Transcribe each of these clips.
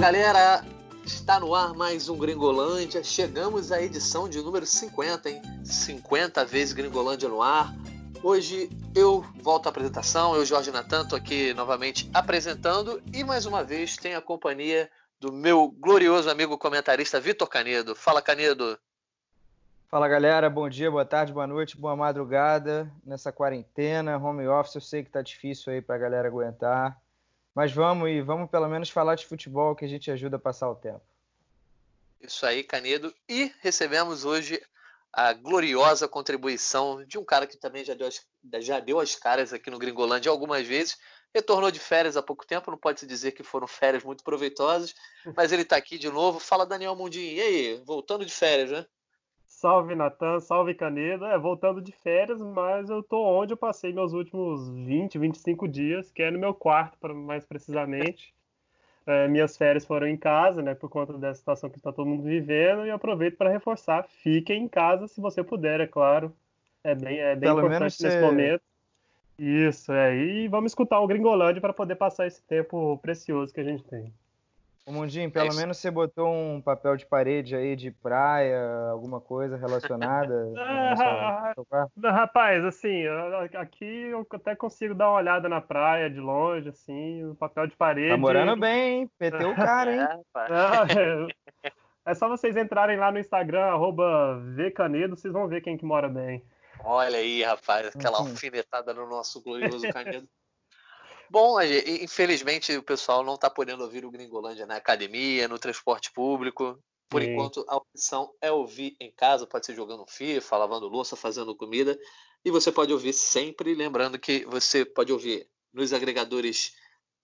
Galera, está no ar mais um Gringolândia. Chegamos à edição de número 50, hein? 50 vezes Gringolândia no ar. Hoje eu volto à apresentação, eu, Jorge Natan, estou aqui novamente apresentando e mais uma vez tenho a companhia do meu glorioso amigo comentarista Vitor Canedo. Fala, Canedo. Fala galera, bom dia, boa tarde, boa noite, boa madrugada nessa quarentena, home office. Eu sei que tá difícil aí pra galera aguentar, mas vamos e vamos pelo menos falar de futebol que a gente ajuda a passar o tempo. Isso aí, Canedo. E recebemos hoje a gloriosa contribuição de um cara que também já deu as, já deu as caras aqui no Gringolândia algumas vezes. Retornou de férias há pouco tempo, não pode se dizer que foram férias muito proveitosas, mas ele está aqui de novo. Fala, Daniel Mundinho. E aí, voltando de férias, né? Salve Natan, salve Canedo. É, voltando de férias, mas eu tô onde eu passei meus últimos 20, 25 dias, que é no meu quarto, mais precisamente. É, minhas férias foram em casa, né, por conta dessa situação que está todo mundo vivendo, e aproveito para reforçar: fiquem em casa se você puder, é claro. É bem, é bem importante nesse momento. Isso, é. E vamos escutar o Gringolândia para poder passar esse tempo precioso que a gente tem. Ô Mundinho, pelo é menos você botou um papel de parede aí de praia, alguma coisa relacionada? ah, rapaz, assim, aqui eu até consigo dar uma olhada na praia de longe, assim, o papel de parede. Tá morando bem, hein? Peteu o cara, hein? é, é só vocês entrarem lá no Instagram, arroba Vcanedo, vocês vão ver quem que mora bem. Olha aí, rapaz, aquela uhum. alfinetada no nosso glorioso Canedo. Bom, infelizmente o pessoal não está podendo ouvir o Gringolândia na academia, no transporte público. Por Sim. enquanto, a opção é ouvir em casa, pode ser jogando FIFA, lavando louça, fazendo comida. E você pode ouvir sempre, lembrando que você pode ouvir nos agregadores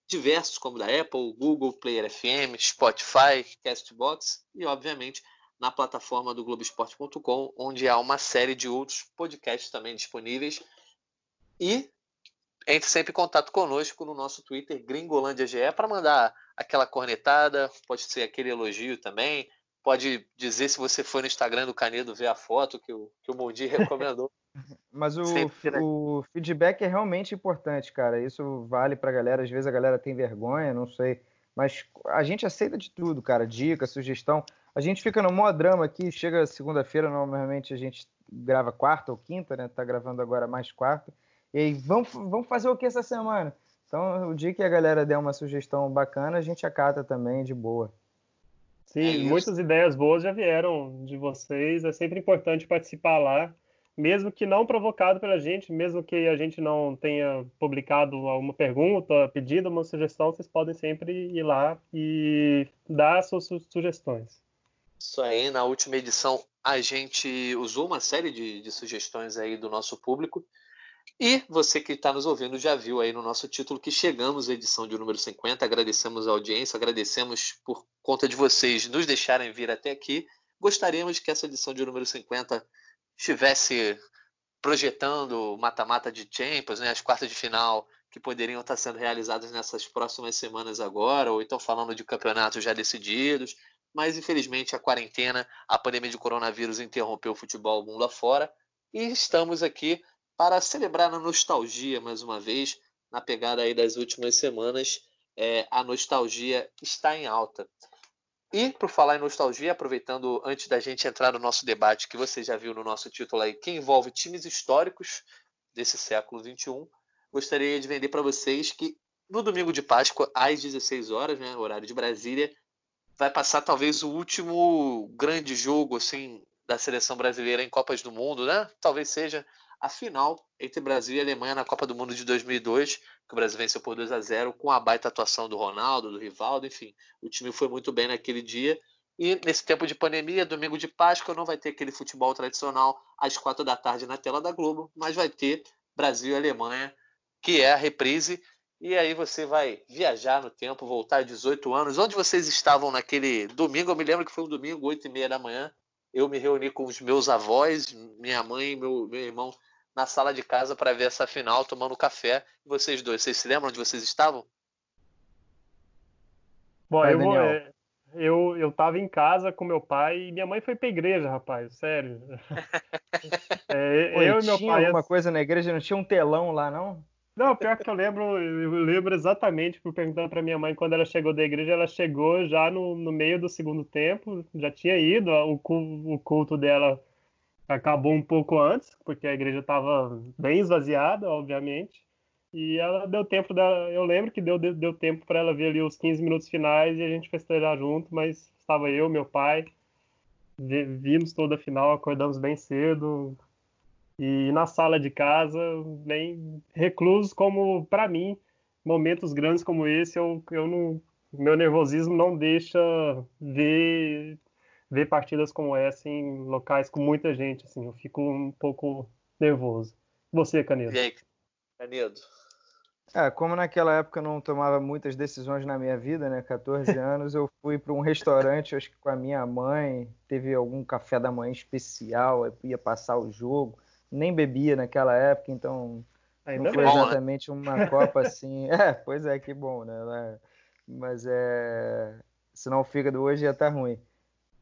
diversos, como da Apple, Google, Player FM, Spotify, Castbox e, obviamente, na plataforma do Globoesporte.com, onde há uma série de outros podcasts também disponíveis. E entre sempre em contato conosco no nosso Twitter, GringolândiaGE, para mandar aquela cornetada, pode ser aquele elogio também, pode dizer se você foi no Instagram do Canedo ver a foto que o, que o Mundi recomendou. Mas o, sempre, né? o feedback é realmente importante, cara. Isso vale para a galera. Às vezes a galera tem vergonha, não sei. Mas a gente aceita de tudo, cara. Dica, sugestão. A gente fica no maior drama aqui. Chega segunda-feira, normalmente a gente grava quarta ou quinta, né? Tá gravando agora mais quarta. E aí, vamos, vamos fazer o que essa semana? Então, o dia que a galera der uma sugestão bacana, a gente acata também de boa. Sim, é muitas ideias boas já vieram de vocês. É sempre importante participar lá, mesmo que não provocado pela gente, mesmo que a gente não tenha publicado alguma pergunta, pedido uma sugestão, vocês podem sempre ir lá e dar suas sugestões. Isso aí, na última edição a gente usou uma série de, de sugestões aí do nosso público. E você que está nos ouvindo já viu aí no nosso título que chegamos à edição de número 50. Agradecemos a audiência, agradecemos por conta de vocês nos deixarem vir até aqui. Gostaríamos que essa edição de número 50 estivesse projetando mata-mata de Champions, né, as quartas de final que poderiam estar sendo realizadas nessas próximas semanas agora, ou então falando de campeonatos já decididos. Mas infelizmente a quarentena, a pandemia de coronavírus interrompeu o futebol mundo afora. E estamos aqui para celebrar a nostalgia mais uma vez, na pegada aí das últimas semanas, é, a nostalgia está em alta. E, por falar em nostalgia, aproveitando antes da gente entrar no nosso debate, que você já viu no nosso título aí, que envolve times históricos desse século XXI, gostaria de vender para vocês que no domingo de Páscoa, às 16 horas, né, horário de Brasília, vai passar talvez o último grande jogo assim da seleção brasileira em Copas do Mundo, né? Talvez seja a final entre Brasil e Alemanha na Copa do Mundo de 2002, que o Brasil venceu por 2 a 0 com a baita atuação do Ronaldo, do Rivaldo, enfim, o time foi muito bem naquele dia. E nesse tempo de pandemia, domingo de Páscoa, não vai ter aquele futebol tradicional às quatro da tarde na tela da Globo, mas vai ter Brasil e Alemanha, que é a reprise. E aí você vai viajar no tempo, voltar a 18 anos. Onde vocês estavam naquele domingo? Eu me lembro que foi um domingo, 8 e meia da manhã. Eu me reuni com os meus avós, minha mãe e meu, meu irmão na sala de casa para ver essa final, tomando café. E vocês dois, vocês se lembram onde vocês estavam? Bom, Vai, eu, vou, é, eu, eu tava em casa com meu pai e minha mãe foi pra igreja, rapaz, sério. é, Pô, eu e meu tinha pai. alguma coisa na igreja? Não tinha um telão lá, não? Não, pior que eu lembro, eu lembro exatamente, por perguntando para minha mãe quando ela chegou da igreja, ela chegou já no, no meio do segundo tempo, já tinha ido, o, o culto dela acabou um pouco antes, porque a igreja estava bem esvaziada, obviamente. E ela deu tempo dela, eu lembro que deu, deu tempo para ela ver ali os 15 minutos finais e a gente festejar junto, mas estava eu, meu pai, vimos toda a final, acordamos bem cedo, e na sala de casa, bem reclusos, como para mim, momentos grandes como esse, eu, eu não, meu nervosismo não deixa ver, ver partidas como essa em locais com muita gente, assim, eu fico um pouco nervoso. Você, Canedo? E aí, Canedo? É, como naquela época eu não tomava muitas decisões na minha vida, né? 14 anos, eu fui para um restaurante, acho que com a minha mãe, teve algum café da manhã especial, ia passar o jogo nem bebia naquela época, então Ainda não foi bom, exatamente né? uma Copa assim. É, pois é, que bom, né? Mas é. Senão o fígado hoje ia estar tá ruim.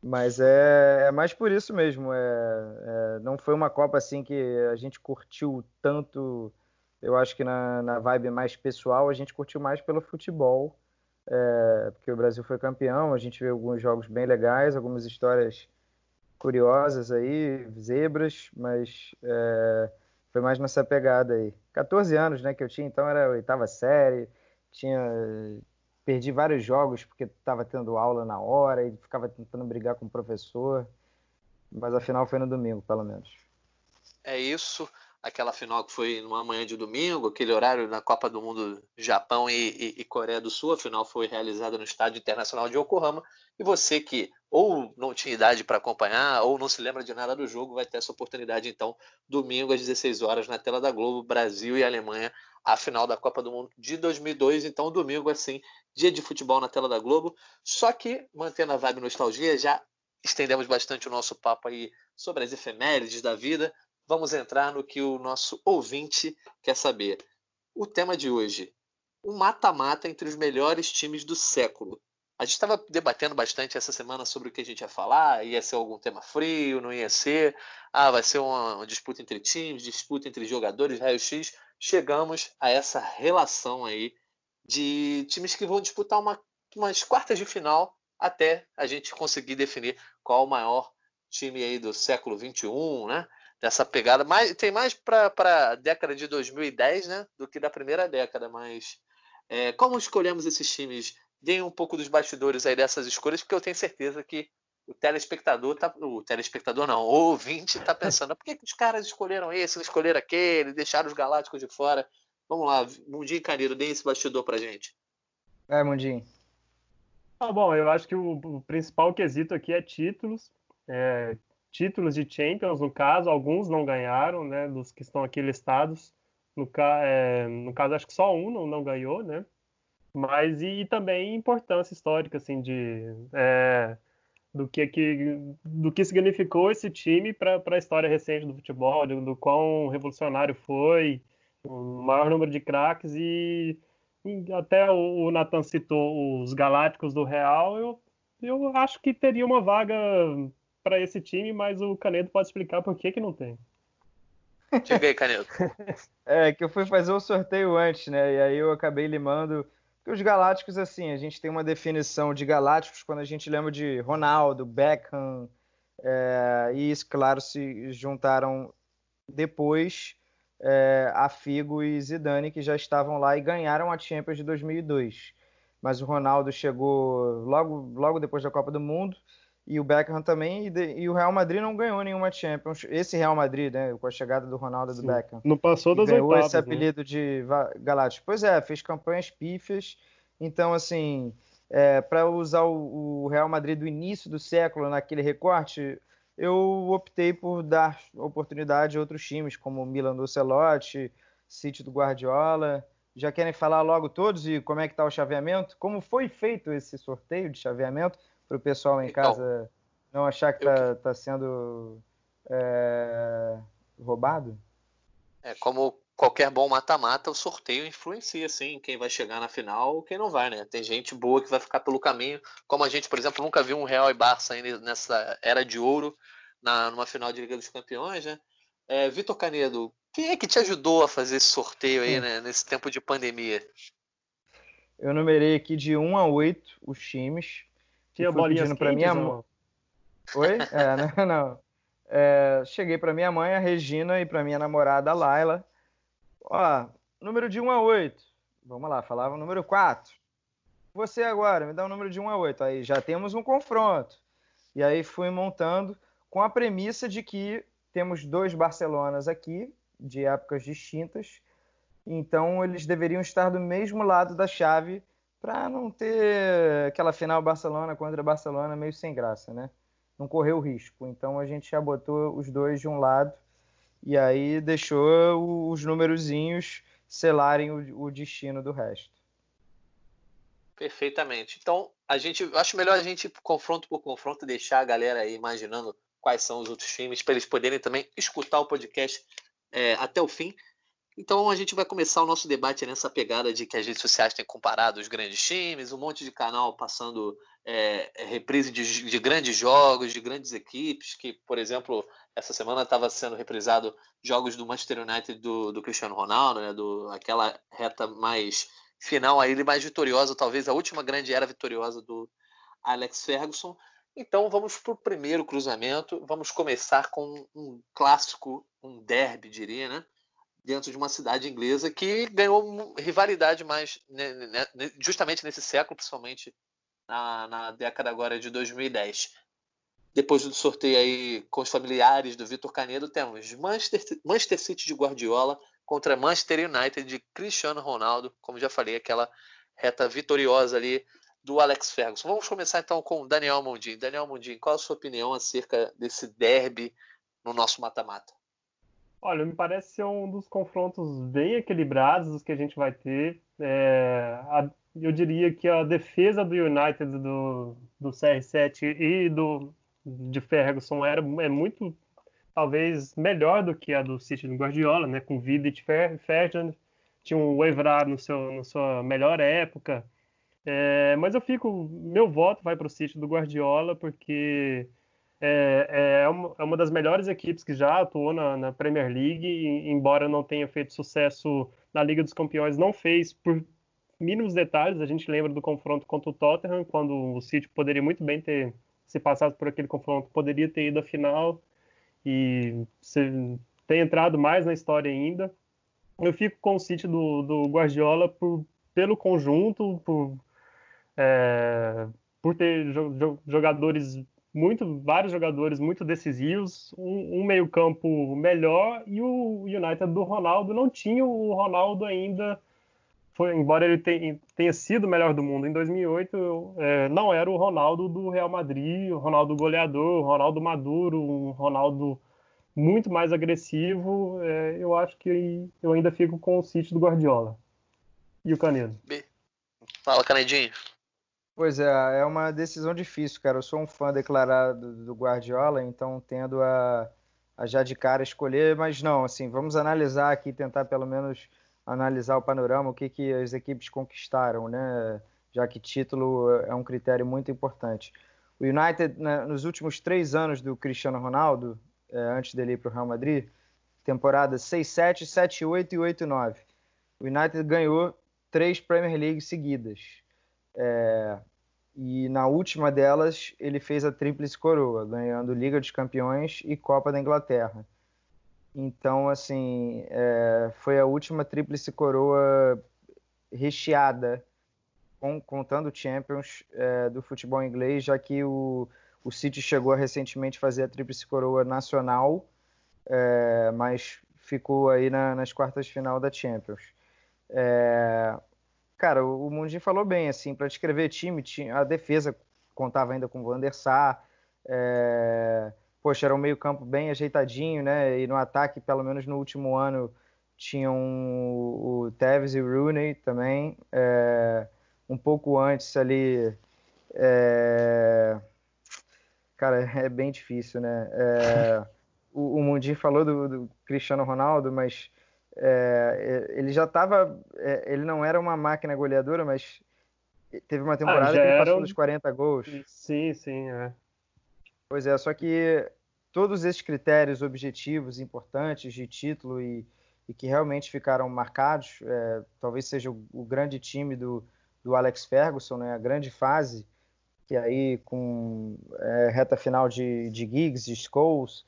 Mas é, é mais por isso mesmo. É, é, não foi uma Copa assim que a gente curtiu tanto. Eu acho que na, na vibe mais pessoal a gente curtiu mais pelo futebol, é, porque o Brasil foi campeão. A gente viu alguns jogos bem legais, algumas histórias curiosas aí, zebras, mas é, foi mais nessa pegada aí. 14 anos, né, que eu tinha, então era oitava série, tinha perdi vários jogos porque estava tendo aula na hora e ficava tentando brigar com o professor, mas a final foi no domingo, pelo menos. É isso aquela final que foi numa manhã de domingo, aquele horário na Copa do Mundo Japão e, e, e, Coreia do Sul, a final foi realizada no Estádio Internacional de Yokohama, e você que ou não tinha idade para acompanhar, ou não se lembra de nada do jogo, vai ter essa oportunidade então, domingo às 16 horas na tela da Globo, Brasil e Alemanha, a final da Copa do Mundo de 2002, então domingo assim, dia de futebol na tela da Globo, só que mantendo a vibe nostalgia, já estendemos bastante o nosso papo aí sobre as efemérides da vida, vamos entrar no que o nosso ouvinte quer saber. O tema de hoje: o mata-mata entre os melhores times do século. A gente estava debatendo bastante essa semana sobre o que a gente ia falar. Ia ser algum tema frio, não ia ser? Ah, vai ser uma, uma disputa entre times, disputa entre jogadores, raio-x. Chegamos a essa relação aí de times que vão disputar uma, umas quartas de final até a gente conseguir definir qual o maior time aí do século 21, né? dessa pegada. Mais, tem mais para a década de 2010 né, do que da primeira década, mas é, como escolhemos esses times? Deem um pouco dos bastidores aí dessas escolhas, porque eu tenho certeza que o telespectador tá. O telespectador não, o ouvinte está pensando, por que, que os caras escolheram esse, não escolheram aquele, deixaram os galácticos de fora? Vamos lá, Mundinho e Caneiro, deem esse bastidor pra gente. É, Mundinho. Ah, bom, eu acho que o, o principal quesito aqui é títulos. É, títulos de Champions, no caso, alguns não ganharam, né, dos que estão aqui listados. No, é, no caso, acho que só um não, não ganhou, né? Mas e, e também importância histórica, assim, de é, do que, que do que significou esse time para a história recente do futebol, do, do quão revolucionário foi, o maior número de craques e, e até o, o Nathan citou os Galácticos do Real, eu, eu acho que teria uma vaga para esse time, mas o Canedo pode explicar por que, que não tem. Chega aí, Canedo. é, que eu fui fazer o sorteio antes, né? E aí eu acabei limando. Que os galácticos, assim, a gente tem uma definição de galácticos quando a gente lembra de Ronaldo, Beckham, é, e isso, claro, se juntaram depois é, a Figo e Zidane, que já estavam lá e ganharam a Champions de 2002. Mas o Ronaldo chegou logo, logo depois da Copa do Mundo e o Beckham também, e, de, e, o Real Madrid não ganhou nenhuma Champions. Esse Real Madrid, né, com a chegada do Ronaldo e do Beckham. Não passou das ganhou oitavas, esse né? apelido né? de Galáctico. Pois é, fez campanhas pífias. Então, assim, é, para usar o, o, Real Madrid do início do século naquele recorte, eu optei por dar oportunidade a outros times, como o Milan do Celote, City do Guardiola. Já querem falar logo todos e como é que está o chaveamento? Como foi feito esse sorteio de chaveamento? Para o pessoal em então, casa não achar que está tá sendo é, roubado? É, como qualquer bom mata-mata, o sorteio influencia, sim, quem vai chegar na final ou quem não vai, né? Tem gente boa que vai ficar pelo caminho, como a gente, por exemplo, nunca viu um Real e Barça ainda nessa era de ouro, na, numa final de Liga dos Campeões, né? É, Vitor Canedo, Quem é que te ajudou a fazer esse sorteio aí, né, nesse tempo de pandemia? Eu numerei aqui de 1 a 8 os times. Tinha bolinhas para minha mãe. Oi? É, não, não. É, cheguei para minha mãe, a Regina, e para minha namorada, a Laila. Ó, número de 1 a 8. Vamos lá, falava o número 4. Você agora, me dá um número de 1 a 8. Aí já temos um confronto. E aí fui montando com a premissa de que temos dois Barcelonas aqui, de épocas distintas, então eles deveriam estar do mesmo lado da chave para não ter aquela final Barcelona contra Barcelona meio sem graça, né? Não correu risco. Então a gente já botou os dois de um lado e aí deixou os numerozinhos selarem o, o destino do resto. Perfeitamente. Então, a gente acho melhor a gente confronto por confronto deixar a galera aí imaginando quais são os outros times para eles poderem também escutar o podcast é, até o fim. Então a gente vai começar o nosso debate nessa pegada de que as redes sociais têm comparado os grandes times, um monte de canal passando é, reprise de, de, grandes jogos, de grandes equipes, que, por exemplo, essa semana estava sendo reprisado jogos do Manchester United do, do Cristiano Ronaldo, né, do, aquela reta mais final aí, mais vitoriosa, talvez a última grande era vitoriosa do Alex Ferguson. Então vamos para o primeiro cruzamento. Vamos começar com um clássico, um derby, diria, né? Dentro de uma cidade inglesa que ganhou rivalidade mais justamente nesse século, principalmente na, na, década agora de 2010. Depois do sorteio aí com os familiares do Vitor Canedo, temos Manchester, Manchester City de Guardiola contra Manchester United de Cristiano Ronaldo, como já falei, aquela reta vitoriosa ali do Alex Ferguson. Vamos começar então com o Daniel Mondin. Daniel Mondin, qual a sua opinião acerca desse derby no nosso mata-mata? Olha, me parece ser um dos confrontos bem equilibrados que a gente vai ter. É, a, eu diria que a defesa do United do, do CR7 e do de Ferguson era é muito talvez melhor do que a do City do Guardiola, né? Com Vidic e Ferdinand, tinha um Evra no seu na sua melhor época, é, mas eu fico. Meu voto vai para o City do Guardiola, porque é, é, uma, é, uma, das melhores equipes que já atuou na, na, Premier League, embora não tenha feito sucesso na Liga dos Campeões, não fez por mínimos detalhes. A gente lembra do confronto contra o Tottenham, quando o City poderia muito bem ter se passado por aquele confronto, poderia ter ido à final e ter entrado mais na história ainda. Eu fico com o City do, do Guardiola por, pelo conjunto, por é, por ter jogadores muito, vários jogadores muito decisivos, um, um meio campo melhor e o United do Ronaldo não tinha o Ronaldo ainda, foi, embora ele tenha, tenha sido o melhor do mundo em 2008, é, não era o Ronaldo do Real Madrid, o Ronaldo goleador, o Ronaldo maduro, um Ronaldo muito mais agressivo. É, eu acho que eu ainda fico com o City do Guardiola. E o Canedo? Fala, Canedinho. Pois é, é uma decisão difícil, cara. Eu sou um fã declarado do Guardiola, então tendo a, a já de cara escolher, mas não, assim, vamos analisar aqui, tentar pelo menos analisar o panorama, o que, que as equipes conquistaram, né? Já que título é um critério muito importante. O United, né, nos últimos três anos do Cristiano Ronaldo, é, antes dele ir para o Real Madrid, temporada 6-7, 7-8 e 8-9. O United ganhou três Premier League seguidas. É, e na última delas ele fez a tríplice coroa, ganhando Liga dos Campeões e Copa da Inglaterra. Então, assim, é, foi a última tríplice coroa recheada, com, contando Champions é, do futebol inglês, já que o, o City chegou a recentemente fazer a tríplice coroa nacional, é, mas ficou aí na, nas quartas de final da Champions. É, cara, o Mundi falou bem, assim, para descrever time, a defesa contava ainda com o Van Sar, é... poxa, era um meio campo bem ajeitadinho, né, e no ataque, pelo menos no último ano, tinham o Tevez e o Rooney também, é... um pouco antes ali, é... cara, é bem difícil, né, é... o, o Mundi falou do, do Cristiano Ronaldo, mas é, é, ele já estava. É, ele não era uma máquina goleadora, mas teve uma temporada ah, que ele passou um... dos 40 gols. Sim, sim, é. Pois é, só que todos esses critérios objetivos importantes de título e, e que realmente ficaram marcados. É, talvez seja o, o, grande time do, do Alex Ferguson, né? a grande fase, que aí com é, reta final de, de Giggs, de Scholes,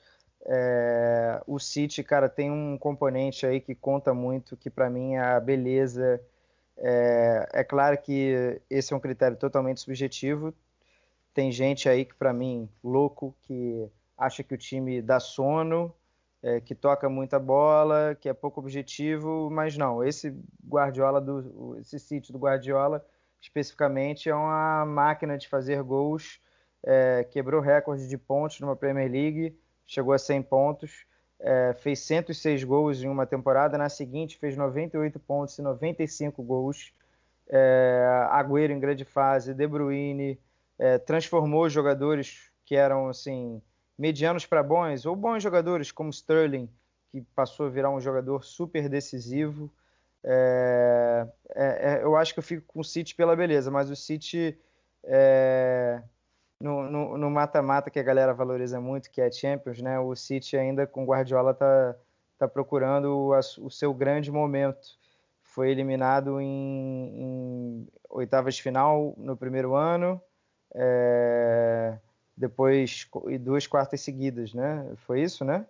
é, o City, cara, tem um componente aí que conta muito, que para mim é a beleza. É, é, claro que esse é um critério totalmente subjetivo. Tem gente aí que, para mim, louco, que acha que o time dá sono, é, que toca muita bola, que é pouco objetivo, mas não. Esse Guardiola, do, esse City do Guardiola, especificamente, é uma máquina de fazer gols. É, quebrou recorde de pontos numa Premier League chegou a 100 pontos, é, fez 106 gols em uma temporada, na seguinte fez 98 pontos e 95 gols. É, Agüero em grande fase, De Bruyne, é, transformou jogadores que eram assim medianos para bons ou bons jogadores como Sterling, que passou a virar um jogador super decisivo. É, é, eu acho que eu fico com o City pela beleza, mas o City no mata-mata que a galera valoriza muito, que é Champions, né? O City ainda com Guardiola tá, tá procurando o, o seu grande momento. Foi eliminado em, em oitavas de final no primeiro ano, é, depois e duas quartas seguidas, né? Foi isso, né?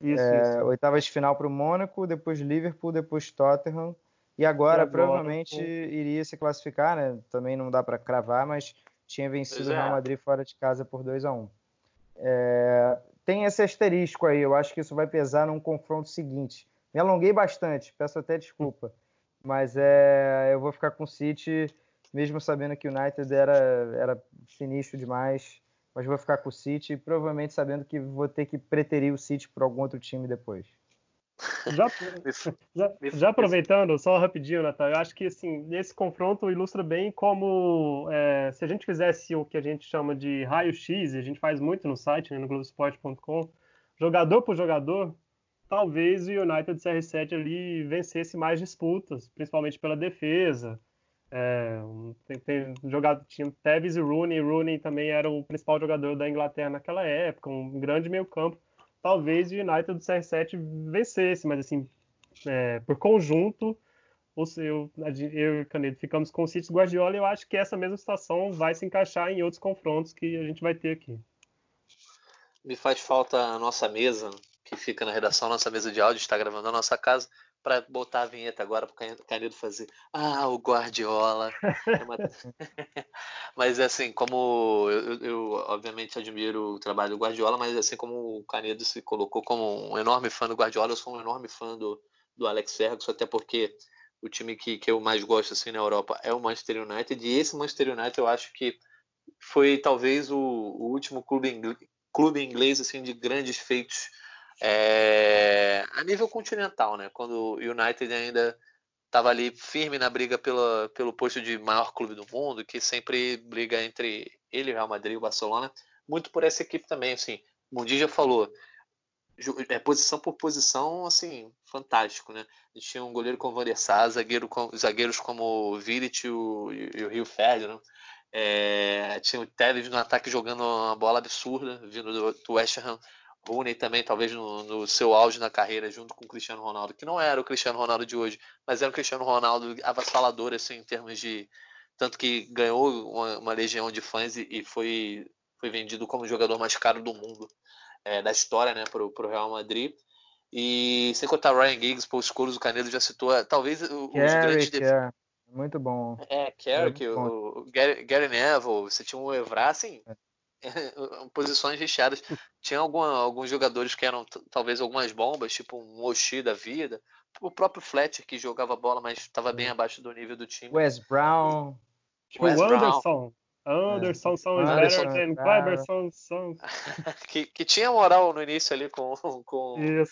Isso, é, isso. Oitavas de final para o Mônaco, depois Liverpool, depois Tottenham. E agora, e agora provavelmente iria se classificar, né? Também não dá para cravar, mas tinha vencido o Real é. Madrid fora de casa por 2 a 1 é, Tem esse asterisco aí, eu acho que isso vai pesar num confronto seguinte. Me alonguei bastante, peço até desculpa, mas é, eu vou ficar com o City, mesmo sabendo que o United era, era sinistro demais, mas vou ficar com o City, provavelmente sabendo que vou ter que preterir o City por algum outro time depois. Já, já, já, aproveitando, só rapidinho, Natal, eu acho que assim, esse confronto ilustra bem como é, se a gente fizesse o que a gente chama de raio-x, a gente faz muito no site, né, no Globoesporte.com, jogador por jogador, talvez o United CR7 ali vencesse mais disputas, principalmente pela defesa. É, tem, tem jogado, tinha Tevez e Rooney, Rooney também era o principal jogador da Inglaterra naquela época, um grande meio campo talvez o United do CR7 vencesse, mas assim, é, por conjunto, o seu, eu e o Canedo ficamos com o City Guardiola e eu acho que essa mesma situação vai se encaixar em outros confrontos que a gente vai ter aqui. Me faz falta a nossa mesa, que fica na redação, nossa mesa de áudio, está gravando na nossa casa para botar a vinheta agora para o Canedo fazer. Ah, o Guardiola. mas assim, como eu, eu, obviamente admiro o trabalho do Guardiola, mas assim como o Canedo se colocou como um enorme fã do Guardiola, eu sou um enorme fã do, do Alex Ferguson, até porque o time que, que eu mais gosto assim na Europa é o Manchester United, e esse Manchester United eu acho que foi talvez o, o último clube, inglês, clube inglês assim de grandes feitos é, a nível continental, né? Quando o United ainda estava ali firme na briga pela, pelo posto de maior clube do mundo, que sempre briga entre ele, Real Madrid e Barcelona, muito por essa equipe também, assim. O Mundi já falou, é, posição por posição, assim, fantástico, né? A gente tinha um goleiro como Van der Sar, zagueiro com, zagueiros como o e o, e o Rio Ferdinand, é, tinha o Tevez no ataque jogando uma bola absurda, vindo do, do West Ham, Rooney também, talvez no, no, seu auge na carreira, junto com o Cristiano Ronaldo, que não era o Cristiano Ronaldo de hoje, mas era o Cristiano Ronaldo avassalador, assim, em termos de. Tanto que ganhou uma, uma legião de fãs e, e, foi, foi vendido como o jogador mais caro do mundo, é, da história, né, para o Real Madrid. E sem contar Ryan Giggs, Paul Scholes, o Canedo já citou, talvez os grandes. É. Muito bom. É, Carrick, o, o Gary, Gary Neville, você tinha um Evra, assim, é. posições recheadas. Tinha alguma, alguns jogadores que eram talvez algumas bombas, tipo um Oshi da vida. O próprio Fletcher, que jogava bola, mas estava bem abaixo do nível do time. Wes Brown. Tipo, Wes Anderson. Brown. Anderson são é. Anderson, better than Cleberson que, que tinha moral no início ali com, com,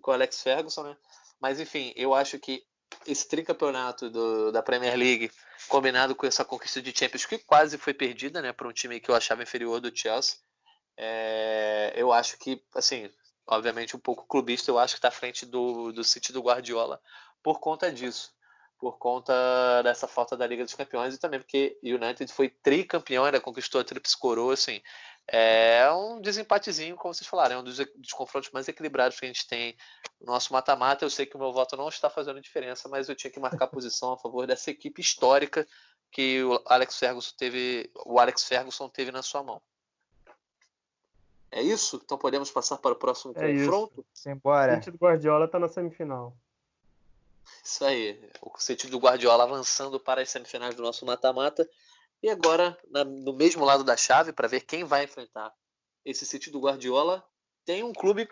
com o Alex Ferguson, né? Mas enfim, eu acho que esse tricampeonato do, da Premier League, combinado com essa conquista de Champions, que quase foi perdida né, para um time que eu achava inferior do Chelsea, é, eu acho que, assim, obviamente um pouco clubista, eu acho que está à frente do, do City do Guardiola por conta disso. Por conta dessa falta da Liga dos Campeões e também porque o United foi tricampeão, ainda conquistou a Trips Coroa, assim, É um desempatezinho, como vocês falaram, é um dos, dos confrontos mais equilibrados que a gente tem no nosso mata-mata. Eu sei que o meu voto não está fazendo diferença, mas eu tinha que marcar posição a favor dessa equipe histórica que o Alex Ferguson teve, o Alex Ferguson teve na sua mão. É isso? Então podemos passar para o próximo é confronto? Simbora. O sentido do Guardiola está na semifinal. Isso aí. O sentido do Guardiola avançando para as semifinais do nosso mata-mata. E agora, na, no mesmo lado da chave, para ver quem vai enfrentar esse City do Guardiola, tem um clube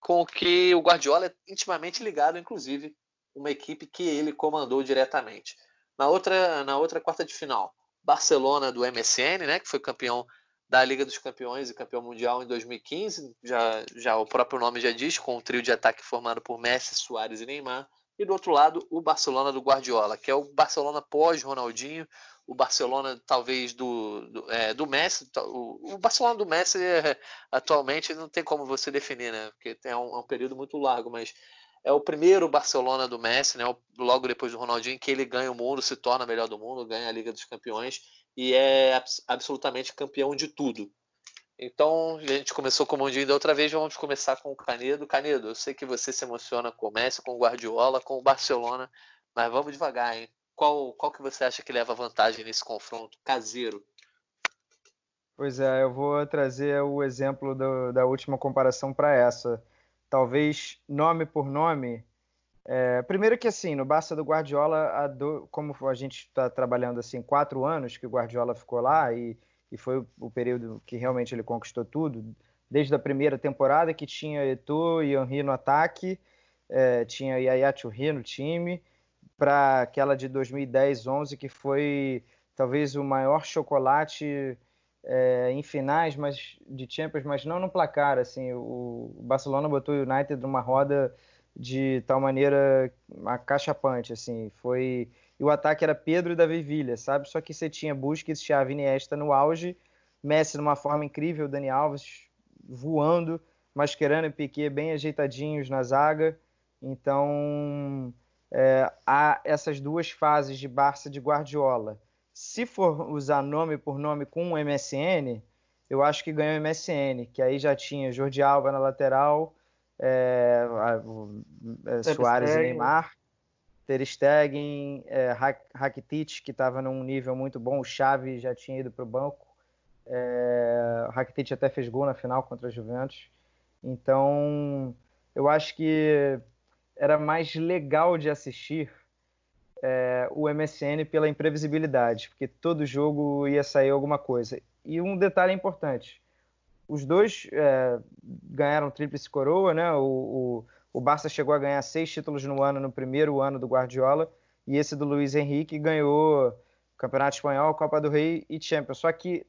com o que o Guardiola é intimamente ligado, inclusive, uma equipe que ele comandou diretamente. Na outra, na outra quarta de final, Barcelona do MSN, né, que foi campeão da Liga dos Campeões e campeão mundial em 2015, já, já o próprio nome já diz, com um trio de ataque formado por Messi, Soares e Neymar. E do outro lado, o Barcelona do Guardiola, que é o Barcelona pós-Ronaldinho, o Barcelona talvez do, do, é, do Messi. O, o, Barcelona do Messi é, atualmente não tem como você definir, né? Porque é um, é um, período muito largo, mas é o primeiro Barcelona do Messi, né? Logo depois do Ronaldinho, que ele ganha o mundo, se torna melhor do mundo, ganha a Liga dos Campeões e é absolutamente campeão de tudo. Então, a gente começou com o Mundinho da outra vez, vamos começar com o Canedo. Canedo, eu sei que você se emociona com o Messi, com o Guardiola, com o Barcelona, mas vamos devagar, hein? Qual, qual que você acha que leva vantagem nesse confronto caseiro? Pois é, eu vou trazer o exemplo do, da última comparação para essa. Talvez nome por nome. É, primeiro que assim, no Barça do Guardiola, do, como a gente está trabalhando assim quatro anos que o Guardiola ficou lá e, e foi o, o, período que realmente ele conquistou tudo, desde a primeira temporada que tinha Eto'o e Henry no ataque, é, tinha Yaya Churri no time, para aquela de 2010, 11, que foi talvez o maior chocolate é, em finais mas de Champions, mas não no placar. Assim, o Barcelona botou o United numa roda de tal maneira acachapante, assim, foi... E o ataque era Pedro e Davi Villa, sabe? Só que você tinha Busquets, Xavi Iniesta no auge, Messi numa forma incrível, Dani Alves voando, Mascherano e Piquet bem ajeitadinhos na zaga. Então, é, há essas duas fases de Barça de Guardiola. Se for usar nome por nome com o MSN, eu acho que ganhou o MSN, que aí já tinha Jordi Alba na lateral, é, é, Soares e Neymar, Ter Stegen, é, Rakitic, que estava num nível muito bom, o Xavi já tinha ido para o banco, é, Rakitic até fez gol na final contra a Juventus. Então, eu acho que era mais legal de assistir é, o MSN pela imprevisibilidade, porque todo jogo ia sair alguma coisa. E um detalhe importante: os dois é, ganharam tríplice coroa, né? O, o, o, Barça chegou a ganhar seis títulos no ano no primeiro ano do Guardiola, e esse do Luiz Henrique ganhou Campeonato Espanhol, Copa do Rei e Champions. Só que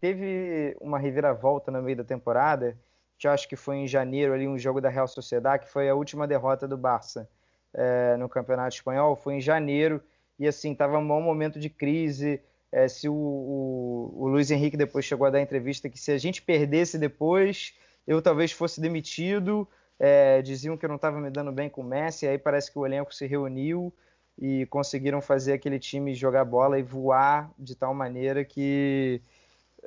teve uma reviravolta no meio da temporada que acho que foi em janeiro ali um jogo da Real Sociedade, que foi a última derrota do Barça é, no Campeonato Espanhol, foi em janeiro, e assim, estava um bom momento de crise, é, se o, o, o, Luiz Henrique depois chegou a dar entrevista que se a gente perdesse depois, eu talvez fosse demitido, é, diziam que eu não estava me dando bem com o Messi, aí parece que o elenco se reuniu e conseguiram fazer aquele time jogar bola e voar de tal maneira que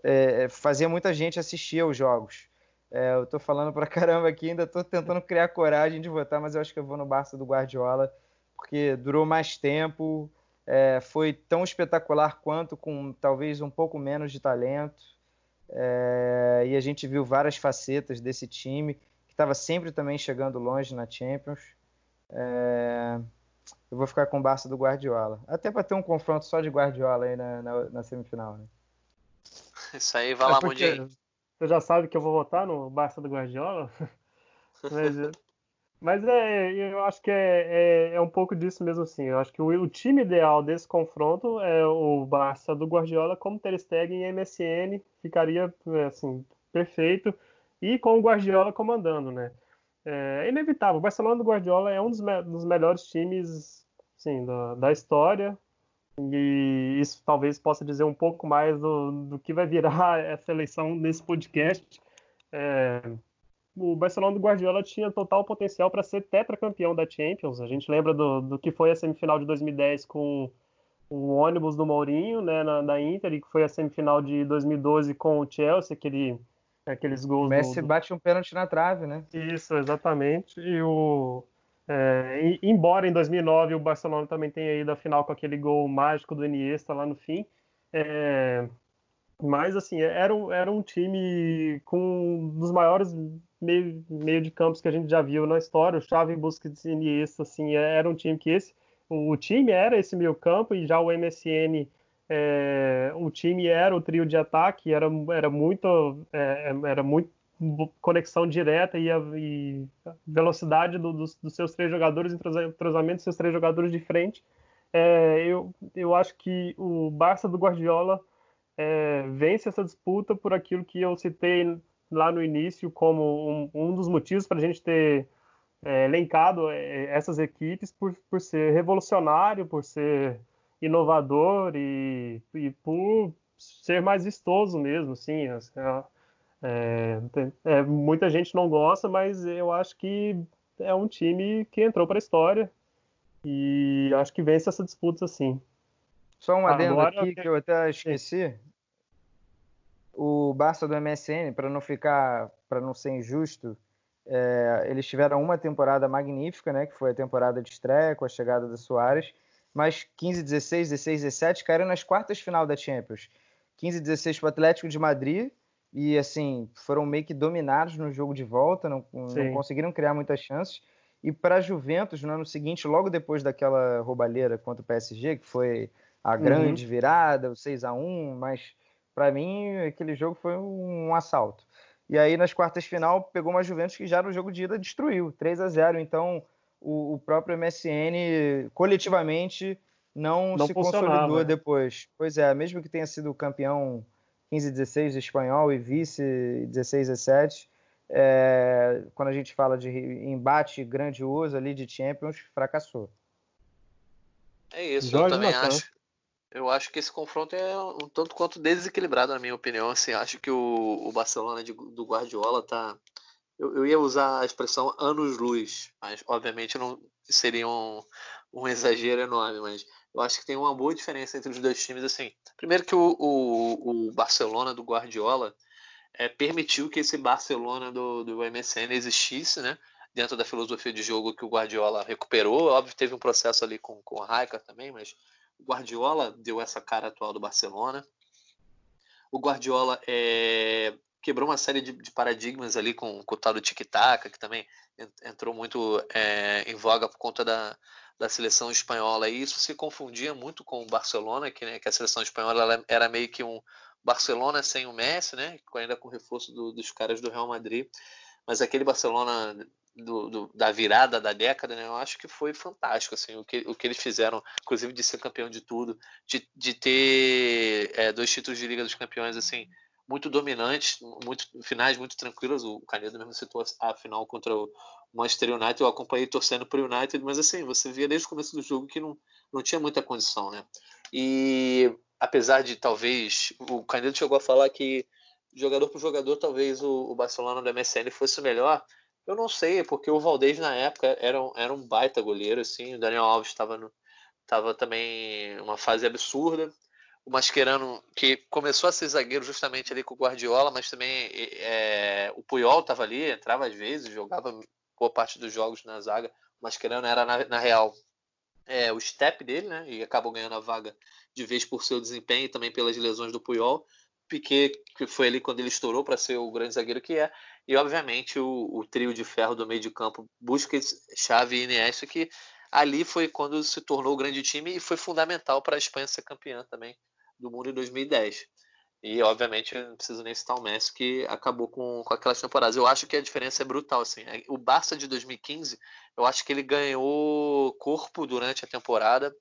é, fazia muita gente assistir aos jogos. É, eu tô falando pra caramba aqui, ainda tô tentando criar coragem de votar, mas eu acho que eu vou no Barça do Guardiola, porque durou mais tempo, é, foi tão espetacular quanto, com talvez um pouco menos de talento. É, e a gente viu várias facetas desse time, que estava sempre também chegando longe na Champions. É, eu vou ficar com o Barça do Guardiola. Até para ter um confronto só de Guardiola aí na, na, na semifinal. Né? Isso aí, vai lá, é porque, você já sabe que eu vou votar no Barça do Guardiola. mas, mas é, eu acho que é, é, é, um pouco disso mesmo assim. Eu acho que o, o, time ideal desse confronto é o Barça do Guardiola como Ter Stegen em MSN. Ficaria assim, perfeito. E com o Guardiola comandando, né? É inevitável. O Barcelona do Guardiola é um dos, me dos melhores times assim, da, da história. E isso talvez possa dizer um pouco mais do, do que vai virar essa eleição nesse podcast. É, o Barcelona do Guardiola tinha total potencial para ser tetracampeão da Champions. A gente lembra do, do que foi a semifinal de 2010 com o ônibus do Mourinho, né, na, da Inter, que foi a semifinal de 2012 com o Chelsea, aquele, aqueles gols. O Messi do... bate um pênalti na trave, né? Isso, exatamente. E o é, embora em 2009 o Barcelona também tenha ido à final com aquele gol mágico do Iniesta lá no fim, é, mas assim era um, era um time com um dos maiores meio, meio de campos que a gente já viu na história, o Xavi, Busquets e Iniesta, assim, era um time que esse o time era esse meio campo e já o MSN é, o time era o trio de ataque, era, era muito é, era muito conexão direta e a, e velocidade do, dos, dos, seus três jogadores, entrosamento dos seus três jogadores de frente. É, eu, eu acho que o Barça do Guardiola é, vence essa disputa por aquilo que eu citei lá no início como um, um dos motivos para a gente ter é, elencado é, essas equipes por, por ser revolucionário, por ser inovador e, e por ser mais vistoso mesmo, sim. É, é, muita gente não gosta, mas eu acho que é um time que entrou para a história e acho que vence essa disputa assim. Só um adendo Agora, aqui que eu até esqueci. O Barça do MSN, para não ficar, para não ser injusto, é, eles tiveram uma temporada magnífica, né, que foi a temporada de estreia com a chegada do Soares, mas 15, 16, 16, 17 caíram nas quartas final da Champions. 15, 16 para o Atlético de Madrid e assim foram meio que dominados no jogo de volta, não, não conseguiram criar muitas chances. E para a Juventus, no ano seguinte, logo depois daquela roubalheira contra o PSG, que foi a uhum. grande uhum. virada, o 6 a 1 mas para mim aquele jogo foi um assalto. E aí nas quartas final pegou uma Juventus que já no jogo de ida destruiu, 3 a 0 Então o, o próprio MSN coletivamente não, não se consolidou depois. Pois é, mesmo que tenha sido campeão 15 16 espanhol e vice 16 17. É, quando a gente fala de embate grandioso ali de Champions, fracassou. É isso, Jorge eu também acho. Eu acho que esse confronto é um tanto quanto desequilibrado, na minha opinião. Assim, acho que o, o Barcelona de, do Guardiola tá. Eu, eu, ia usar a expressão anos-luz, mas obviamente não seria um, um exagero enorme, mas eu acho que tem uma boa diferença entre os dois times. Assim, primeiro que o, o, o Barcelona do Guardiola é, permitiu que esse Barcelona do, do MSN existisse, né? Dentro da filosofia de jogo que o Guardiola recuperou. Óbvio, teve um processo ali com, com o Raika também, mas o Guardiola deu essa cara atual do Barcelona. O Guardiola é, quebrou uma série de, de, paradigmas ali com, com o tal do tic-tac, que também entrou muito é, em voga por conta da, da seleção espanhola. E isso se confundia muito com o Barcelona, que, né, que a seleção espanhola era meio que um Barcelona sem o Messi, né, ainda com reforço do, dos caras do Real Madrid. Mas aquele Barcelona do, do, da virada da década, né, eu acho que foi fantástico. Assim, o, que, o que eles fizeram, inclusive de ser campeão de tudo, de, de ter é, dois títulos de Liga dos Campeões, assim, muito dominantes, muito finais muito tranquilas. O Canedo mesmo citou a final contra o Manchester United. Eu acompanhei torcendo para o United, mas assim, você via desde o começo do jogo que não, não tinha muita condição, né? E apesar de talvez o Canedo chegou a falar que jogador por jogador talvez o, o Barcelona da MSN fosse o melhor. Eu não sei, porque o Valdez na época era era um baita goleiro, assim. O Daniel Alves estava tava também uma fase absurda o Mascherano, que começou a ser zagueiro justamente ali com o Guardiola, mas também é, o Puyol estava ali, entrava às vezes, jogava boa parte dos jogos na zaga. O Mascherano era, na, na real, é, o step dele, né? E acabou ganhando a vaga de vez por seu desempenho e também pelas lesões do Puyol. Piquet, que foi ali quando ele estourou para ser o grande zagueiro que é. E, obviamente, o, o trio de ferro do meio de campo, Busquets, Xavi e Iniesta, que ali foi quando se tornou o grande time e foi fundamental para a Espanha ser campeã também do mundo em 2010. E, obviamente, não preciso nem citar o Messi, que acabou com, com aquelas temporadas. Eu acho que a diferença é brutal. Assim. É, o Barça de 2015, eu acho que ele ganhou corpo durante a temporada,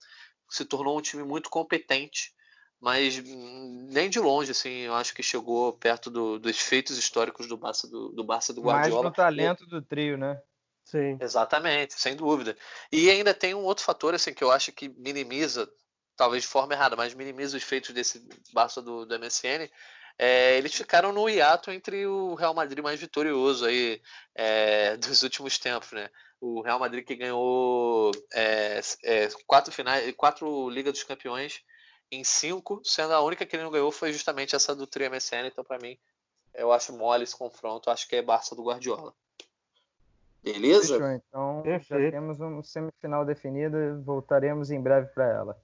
se tornou um time muito competente, mas nem de longe, assim, eu acho que chegou perto do, dos feitos históricos do Barça do, do, Barça do Guardiola. Mais no talento do trio, né? Sim. Exatamente, sem dúvida. E ainda tem um outro fator assim que eu acho que minimiza talvez de forma errada, mas minimiza os feitos desse Barça do, do MSN. É, eles ficaram no hiato entre o Real Madrid mais vitorioso aí é, dos últimos tempos, né? O Real Madrid que ganhou é, é, quatro finais, quatro Liga dos Campeões em cinco, sendo a única que ele não ganhou foi justamente essa do Trio MSN. Então, para mim, eu acho mole esse confronto. Acho que é Barça do Guardiola. Beleza? Fechou, então Perfeito. já temos um semifinal definido e voltaremos em breve para ela.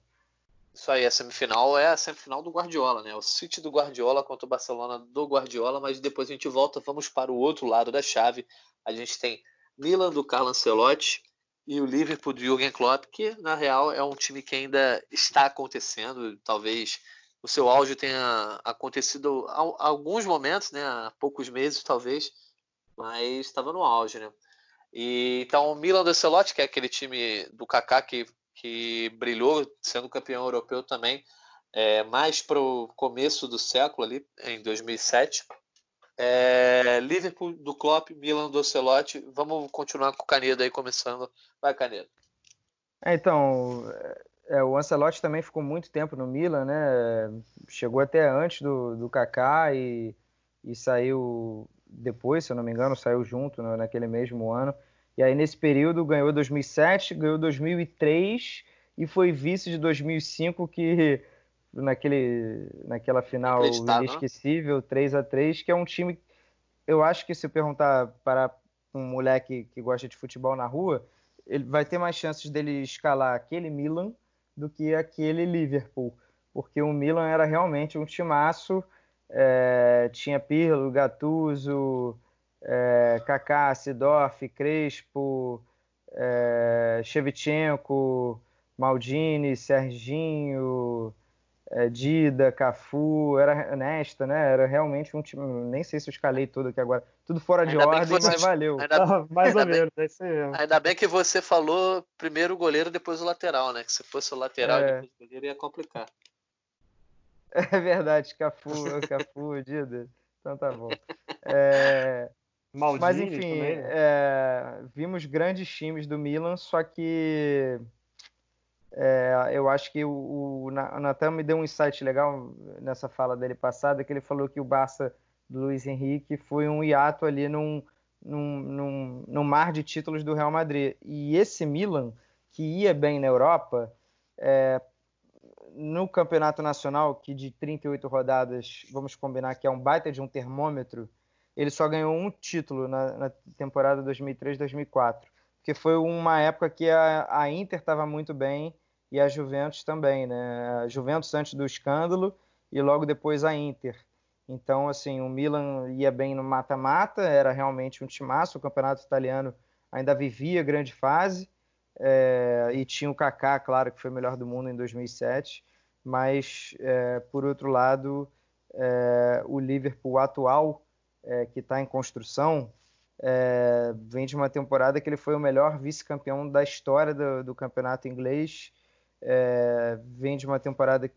Isso aí, a semifinal é a semifinal do Guardiola, né? O City do Guardiola contra o Barcelona do Guardiola, mas depois a gente volta, vamos para o outro lado da chave. A gente tem Milan do Carlo Ancelotti e o Liverpool do Jürgen Klopp, que na real é um time que ainda está acontecendo, talvez o seu auge tenha acontecido há alguns momentos, né, há poucos meses talvez, mas estava no auge, né? E então o Milan do Ancelotti, que é aquele time do Kaká que que brilhou sendo campeão europeu também, é, mais para o começo do século ali, em 2007. É, Liverpool do Klopp, Milan do Ancelotti. Vamos continuar com o Canedo aí começando. Vai, Canedo. É, então, é, o Ancelotti também ficou muito tempo no Milan, né? Chegou até antes do, do Kaká e, e saiu depois, se eu não me engano, saiu junto né, naquele mesmo ano. E aí, nesse período, ganhou 2007, ganhou 2003 e foi vice de 2005, que naquele, naquela final né? inesquecível, 3 a 3 que é um time. Eu acho que se eu perguntar para um moleque que gosta de futebol na rua, ele vai ter mais chances dele escalar aquele Milan do que aquele Liverpool, porque o Milan era realmente um timaço, é, tinha Pirlo, Gattuso, é, Kaká, Sidorf, Crespo, é, Shevchenko, Maldini, Serginho, é, Dida, Cafu, era nesta, né? Era realmente um time. Nem sei se eu escalei tudo aqui agora. Tudo fora de ordem, você, mas valeu. Ainda, mais ainda ou menos, é isso mesmo. Ainda bem que você falou primeiro o goleiro, depois o lateral, né? Que se fosse o lateral é. depois o goleiro ia complicar. É verdade, Cafu, Cafu, Dida. Então tá bom. É, Maldini Mas enfim, né? é, vimos grandes times do Milan, só que é, eu acho que o, o Natan me deu um insight legal nessa fala dele passada, que ele falou que o Barça do Luiz Henrique foi um hiato ali num, num, num, num mar de títulos do Real Madrid. E esse Milan, que ia bem na Europa, é, no campeonato nacional, que de 38 rodadas, vamos combinar que é um baita de um termômetro, ele só ganhou um título na, na temporada 2003-2004, que foi uma época que a, a Inter estava muito bem e a Juventus também, né? A Juventus antes do escândalo e logo depois a Inter. Então, assim, o Milan ia bem no mata-mata, era realmente um timaço, o campeonato italiano ainda vivia grande fase, é, e tinha o Kaká, claro, que foi o melhor do mundo em 2007, mas, é, por outro lado, é, o Liverpool atual é, que está em construção, é, vem de uma temporada que ele foi o melhor vice-campeão da história do, do campeonato inglês. É, vem de uma temporada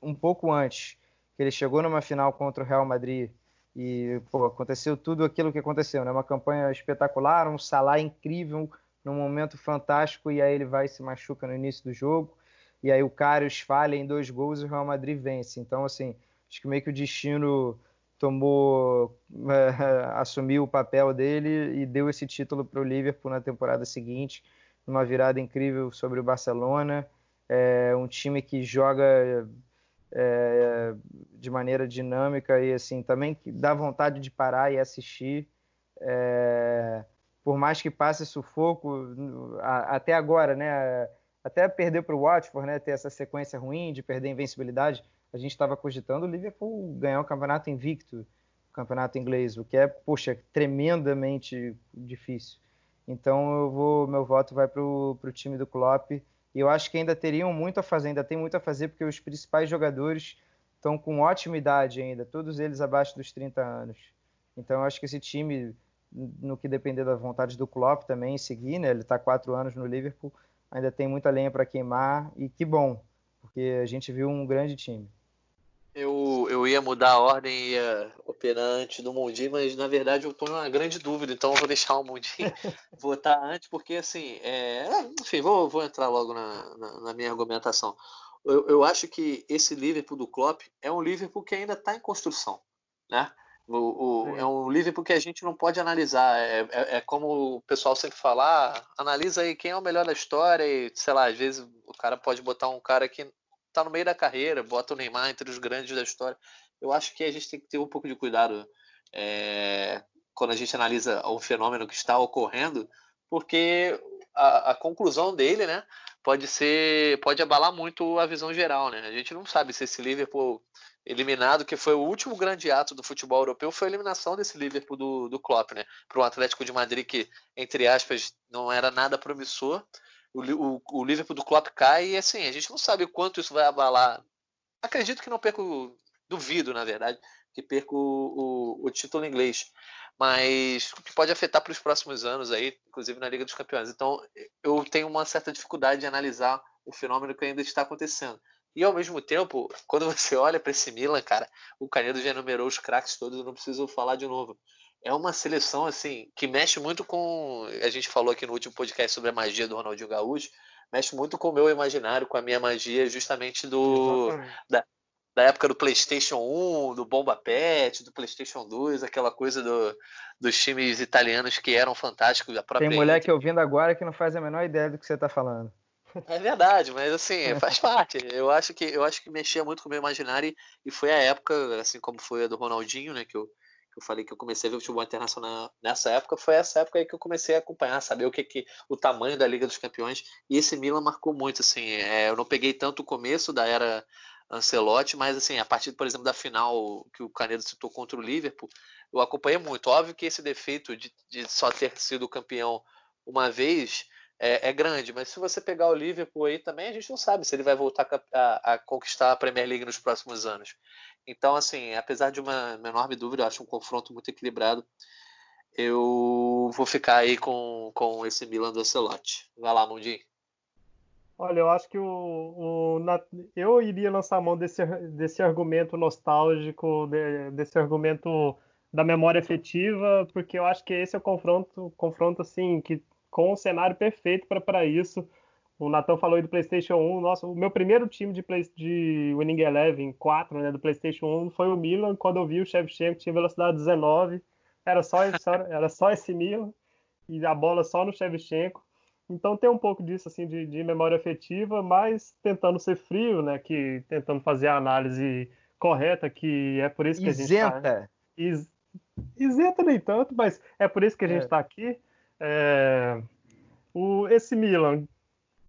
um pouco antes, que ele chegou numa final contra o Real Madrid e pô, aconteceu tudo aquilo que aconteceu, né? Uma campanha espetacular, um Salah incrível, num momento fantástico e aí ele vai e se machuca no início do jogo e aí o Karius falha em dois gols e o Real Madrid vence. Então assim, acho que meio que o destino tomou é, assumiu o papel dele e deu esse título para o Liverpool na temporada seguinte, numa virada incrível sobre o Barcelona, é um time que joga é, de maneira dinâmica e assim também que dá vontade de parar e assistir. É, por mais que passe sufoco a, até agora, né? Até perder para o Watford, né? Ter essa sequência ruim de perder invencibilidade a gente estava cogitando o Liverpool ganhar o campeonato invicto, o campeonato inglês, o que é, poxa, tremendamente difícil. Então eu vou, meu voto vai para o time do Klopp. E eu acho que ainda teriam muito a fazer, ainda tem muito a fazer, porque os principais jogadores estão com ótima idade ainda, todos eles abaixo dos 30 anos. Então eu acho que esse time, no que depender da vontade do Klopp também, seguir, né? Ele está quatro anos no Liverpool, ainda tem muita lenha para queimar e que bom, porque a gente viu um grande time. Eu, eu ia mudar a ordem e ia operar antes do Mundinho, mas na verdade eu estou numa grande dúvida, então eu vou deixar o Mundinho votar antes, porque assim, é... enfim, vou, vou entrar logo na, na, na minha argumentação. Eu, eu, acho que esse Liverpool do Klopp é um Liverpool que ainda está em construção, né? O, o, é um Liverpool que a gente não pode analisar. É, é, é, como o pessoal sempre fala: ah, analisa aí quem é o melhor da história. E, sei lá, às vezes o cara pode botar um cara que tá no meio da carreira, bota o Neymar entre os grandes da história. Eu acho que a gente tem que ter um pouco de cuidado é, quando a gente analisa o fenômeno que está ocorrendo, porque a, a, conclusão dele, né, pode ser, pode abalar muito a visão geral, né? A gente não sabe se esse Liverpool eliminado, que foi o último grande ato do futebol europeu, foi a eliminação desse Liverpool do, do Klopp, né? Para o Atlético de Madrid que, entre aspas, não era nada promissor. O, o, o, Liverpool do Klopp cai e assim, a gente não sabe o quanto isso vai abalar. Acredito que não perco, duvido, na verdade, que perca o, o, o título inglês. Mas que pode afetar para os próximos anos aí, inclusive na Liga dos Campeões. Então, eu tenho uma certa dificuldade de analisar o fenômeno que ainda está acontecendo. E ao mesmo tempo, quando você olha para esse Milan, cara, o Canedo já enumerou os craques todos, eu não preciso falar de novo. É uma seleção assim que mexe muito com. A gente falou aqui no último podcast sobre a magia do Ronaldinho Gaúcho, mexe muito com o meu imaginário, com a minha magia, justamente do da, da, época do PlayStation 1, do Bomba Pet, do PlayStation 2, aquela coisa do, dos times italianos que eram fantásticos. Tem mulher que ouvindo agora que não faz a menor ideia do que você está falando. É verdade, mas assim, é. faz parte. Eu acho que eu acho que mexia muito com o meu imaginário e foi a época, assim como foi a do Ronaldinho, né, que eu, eu falei que eu comecei a ver o futebol internacional nessa época, foi essa época aí que eu comecei a acompanhar, saber o que que o tamanho da Liga dos Campeões, e esse Milan marcou muito, assim, é, eu não peguei tanto o começo da era Ancelotti, mas assim, a partir, por exemplo, da final que o Canedo citou contra o Liverpool, eu acompanhei muito. Óbvio que esse defeito de, de só ter sido campeão uma vez é, é, grande, mas se você pegar o Liverpool aí também, a gente não sabe se ele vai voltar a, a, conquistar a Premier League nos próximos anos. Então, assim, apesar de uma, uma, enorme dúvida, eu acho um confronto muito equilibrado. Eu vou ficar aí com, com esse Milan do Ancelotti. Vai lá, Mundinho. Olha, eu acho que o, o eu iria lançar a mão desse, desse argumento nostálgico, de, desse argumento da memória afetiva, porque eu acho que esse é o confronto, confronto assim que com um cenário perfeito para isso. O Nathan falou aí do PlayStation 1. Nossa, o meu primeiro time de, play, de Winning Eleven 4, né, do PlayStation 1, foi o Milan. Quando eu vi o Shevchenko tinha velocidade 19, era só, era só esse Milan e a bola só no Shevchenko. Então tem um pouco disso assim de, de, memória afetiva, mas tentando ser frio, né? Que tentando fazer a análise correta, que é por isso que isenta. a gente tá, is, isenta nem tanto, mas é por isso que a gente está é. aqui. É, o, esse Milan,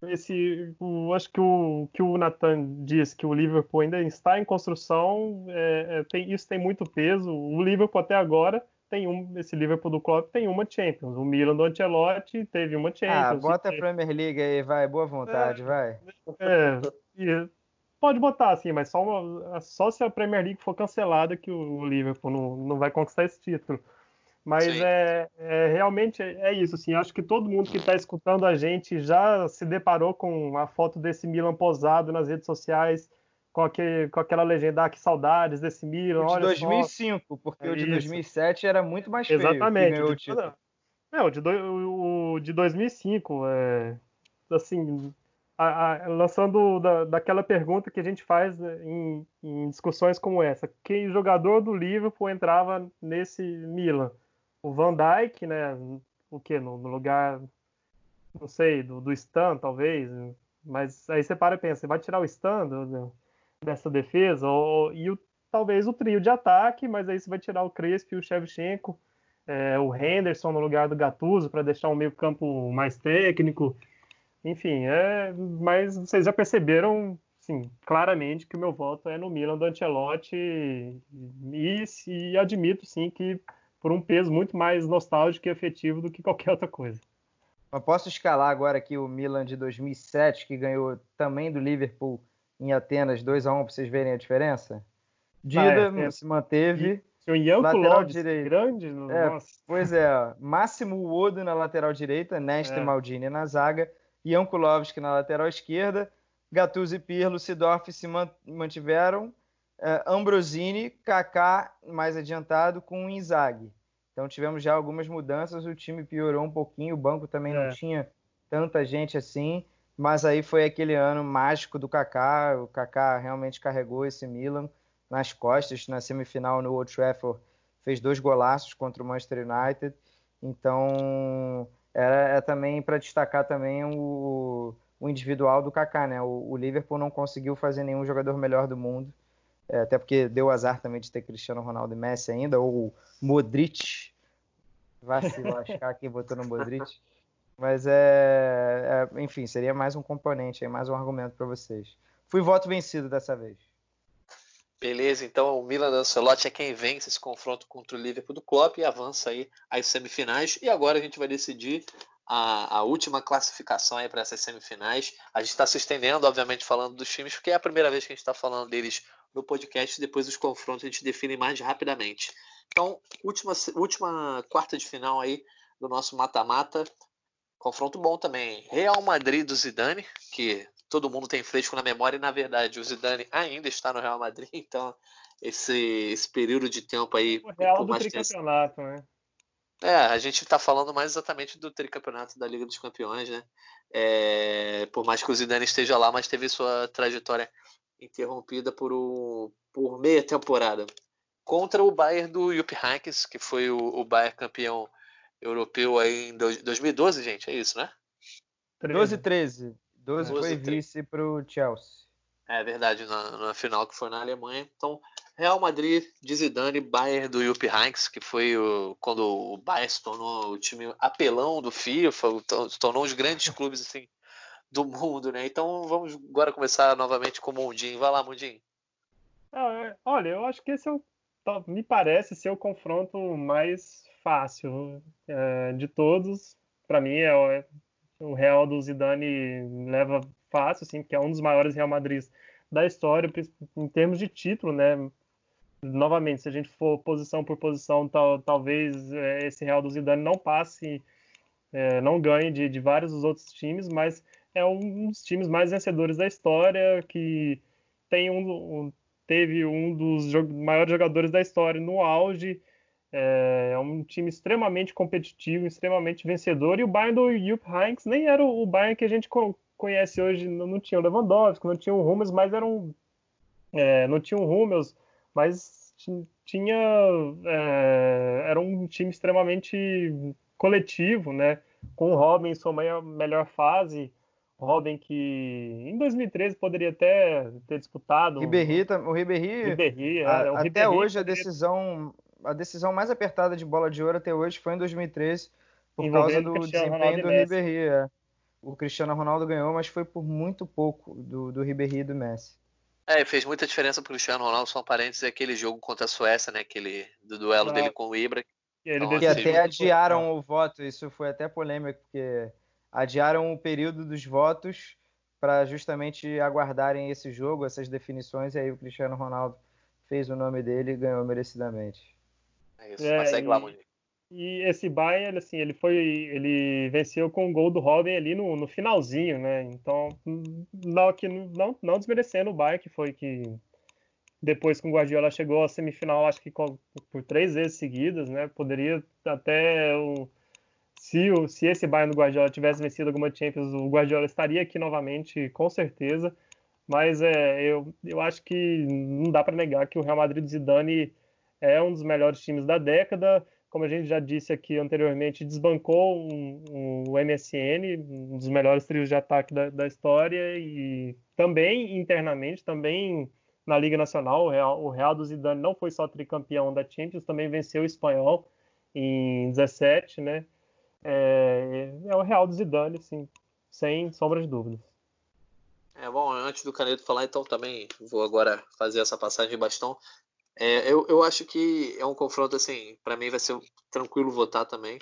esse, o, acho que o que o Nathan disse que o Liverpool ainda está em construção, é, é, tem, isso tem muito peso. O Liverpool até agora tem um, esse Liverpool do Klopp tem uma Champions. O Milan do Ancelotti teve uma ah, Champions. Ah, bota a Premier League aí, vai, boa vontade, é, vai. É, pode botar assim, mas só, uma, só se a Premier League for cancelada que o Liverpool não, não vai conquistar esse título. Mas é, é, realmente é, isso, assim, acho que todo mundo que está escutando a gente já se deparou com a foto desse Milan posado nas redes sociais, com, aquele, com aquela legenda, ah, que saudades desse Milan. O de 2005, só. porque é o de isso. 2007 era muito mais feio. Exatamente. O de, é, o de, do, o de 2005, é, assim, a, a, lançando da, daquela pergunta que a gente faz né, em, em discussões como essa, que jogador do Liverpool entrava nesse Milan? O Van Dijk, né? O que? No, no, lugar, não sei, do, do Stan, talvez. Mas aí você para e pensa, vai tirar o Stan do, dessa defesa? Ou, e o, talvez o trio de ataque, mas aí você vai tirar o Crespo e o Shevchenko, é, o Henderson no lugar do Gattuso para deixar um meio campo mais técnico. Enfim, é, mas vocês já perceberam sim, claramente que o meu voto é no Milan do Ancelotti e, e admito sim que por um peso muito mais nostálgico e afetivo do que qualquer outra coisa. Eu posso escalar agora aqui o Milan de 2007, que ganhou também do Liverpool em Atenas 2 a 1 para vocês verem a diferença? Dida ah, é, é. se manteve. E, o lateral direito. grande. É, nossa. Pois é, Máximo Wodo na lateral direita, Nesta é. Maldini na zaga, Ianco Lovski na lateral esquerda, Gattuso e Pirlo, Sidorf se mantiveram uh, Ambrosini, Kaká mais adiantado com o Inzaghi. Então tivemos já algumas mudanças, o time piorou um pouquinho, o banco também é. não tinha tanta gente assim, mas aí foi aquele ano mágico do Kaká, o Kaká realmente carregou esse Milan nas costas na semifinal no Old Trafford, fez dois golaços contra o Manchester United. Então, era, é também para destacar também o, o, individual do Kaká, né? O, o, Liverpool não conseguiu fazer nenhum jogador melhor do mundo, é, até porque deu azar também de ter Cristiano Ronaldo e Messi ainda, ou Modric, vai se lascar quem botou no Modric. Mas é, é, enfim, seria mais um componente, mais um argumento para vocês. Fui voto vencido dessa vez. Beleza, então o Milan Ancelotti é quem vence esse confronto contra o Liverpool do Klopp e avança aí às semifinais. E agora a gente vai decidir a, a última classificação aí para essas semifinais. A gente está se estendendo, obviamente, falando dos times, porque é a primeira vez que a gente está falando deles no podcast. Depois os confrontos a gente define mais rapidamente. Então, última, última quarta de final aí do nosso mata-mata. Confronto bom também. Real Madrid do Zidane, que todo mundo tem fresco na memória, e na verdade o Zidane ainda está no Real Madrid, então esse, esse período de tempo aí. O Real do tricampeonato, tenha... né? É, a gente está falando mais exatamente do tricampeonato da Liga dos Campeões, né? É, por mais que o Zidane esteja lá, mas teve sua trajetória interrompida por, o, por meia temporada. Contra o Bayern do Jupp Heynckes, que foi o, o Bayern campeão europeu aí em 2012, gente, é isso, né? 12 e 13. 12, 12 foi vice para o Chelsea. É verdade, na, na, final que foi na Alemanha. Então, Real Madrid de Zidane, Bayern do Jupp Heynckes, que foi o, quando o Bayern se tornou o time apelão do FIFA, se tornou um dos grandes clubes assim, do mundo, né? Então vamos agora começar novamente com o Mundinho. Vai lá, Mundinho. É, olha, eu acho que esse é o, me parece ser o confronto mais fácil é, de todos. Para mim é, o Real do Zidane leva fácil, assim, porque é um dos maiores Real Madrid da história em termos de título, né? Novamente, se a gente for posição por posição, tal, talvez é, esse Real do Zidane não passe, é, não ganhe de, de, vários dos outros times, mas é um dos times mais vencedores da história, que tem um, teve um dos maiores jogadores da história no auge, é, é um time extremamente competitivo, extremamente vencedor. E o Bayern do Jupp Heynckes nem era o Bayern que a gente conhece hoje. Não tinha o Lewandowski, não tinha o Hummels, mas era um, é, não tinha o Hummels, mas tinha é, era um time extremamente coletivo, né? Com o Robin em sua melhor fase. Robin que em 2013 poderia até ter disputado. Ribéry, o Ribéry, Ribéry, a, é, o Ribéry até hoje a decisão a decisão mais apertada de bola de ouro até hoje foi em 2013, por causa do desempenho do Ribéry. É. O Cristiano Ronaldo ganhou, mas foi por muito pouco do, do Ribéry e do Messi. É, fez muita diferença pro Cristiano Ronaldo, só um parênteses, é aquele jogo contra a Suécia, né? Aquele do duelo ah, dele com o Ibra. Então, que até adiaram o voto, isso foi até polêmico, porque adiaram o período dos votos para justamente aguardarem esse jogo, essas definições, e aí o Cristiano Ronaldo fez o nome dele e ganhou merecidamente. É isso, é, segue lá, E esse Bayern, assim, ele foi, ele venceu com o gol do Robin ali no, no finalzinho, né? Então, não, que, não, não desmerecendo o Bayern, que foi que depois que o Guardiola chegou à semifinal, acho que por três vezes seguidas, né? Poderia até o se, o, se esse Bayern do Guardiola tivesse vencido alguma Champions, o Guardiola estaria aqui novamente, com certeza. Mas é, eu, eu acho que não dá para negar que o Real Madrid do Zidane é um dos melhores times da década. Como a gente já disse aqui anteriormente, desbancou um, um, o MSN, um dos melhores trios de ataque da, da, história, e também internamente, também na Liga Nacional, o Real, o Real do Zidane não foi só tricampeão da Champions, também venceu o Espanhol em 17, né? É, é o Real do Zidane, sim, sem sombra de dúvidas. É bom, antes do Caneto falar, então também vou agora fazer essa passagem de bastão. É, eu, eu acho que é um confronto assim, para mim vai ser tranquilo votar também,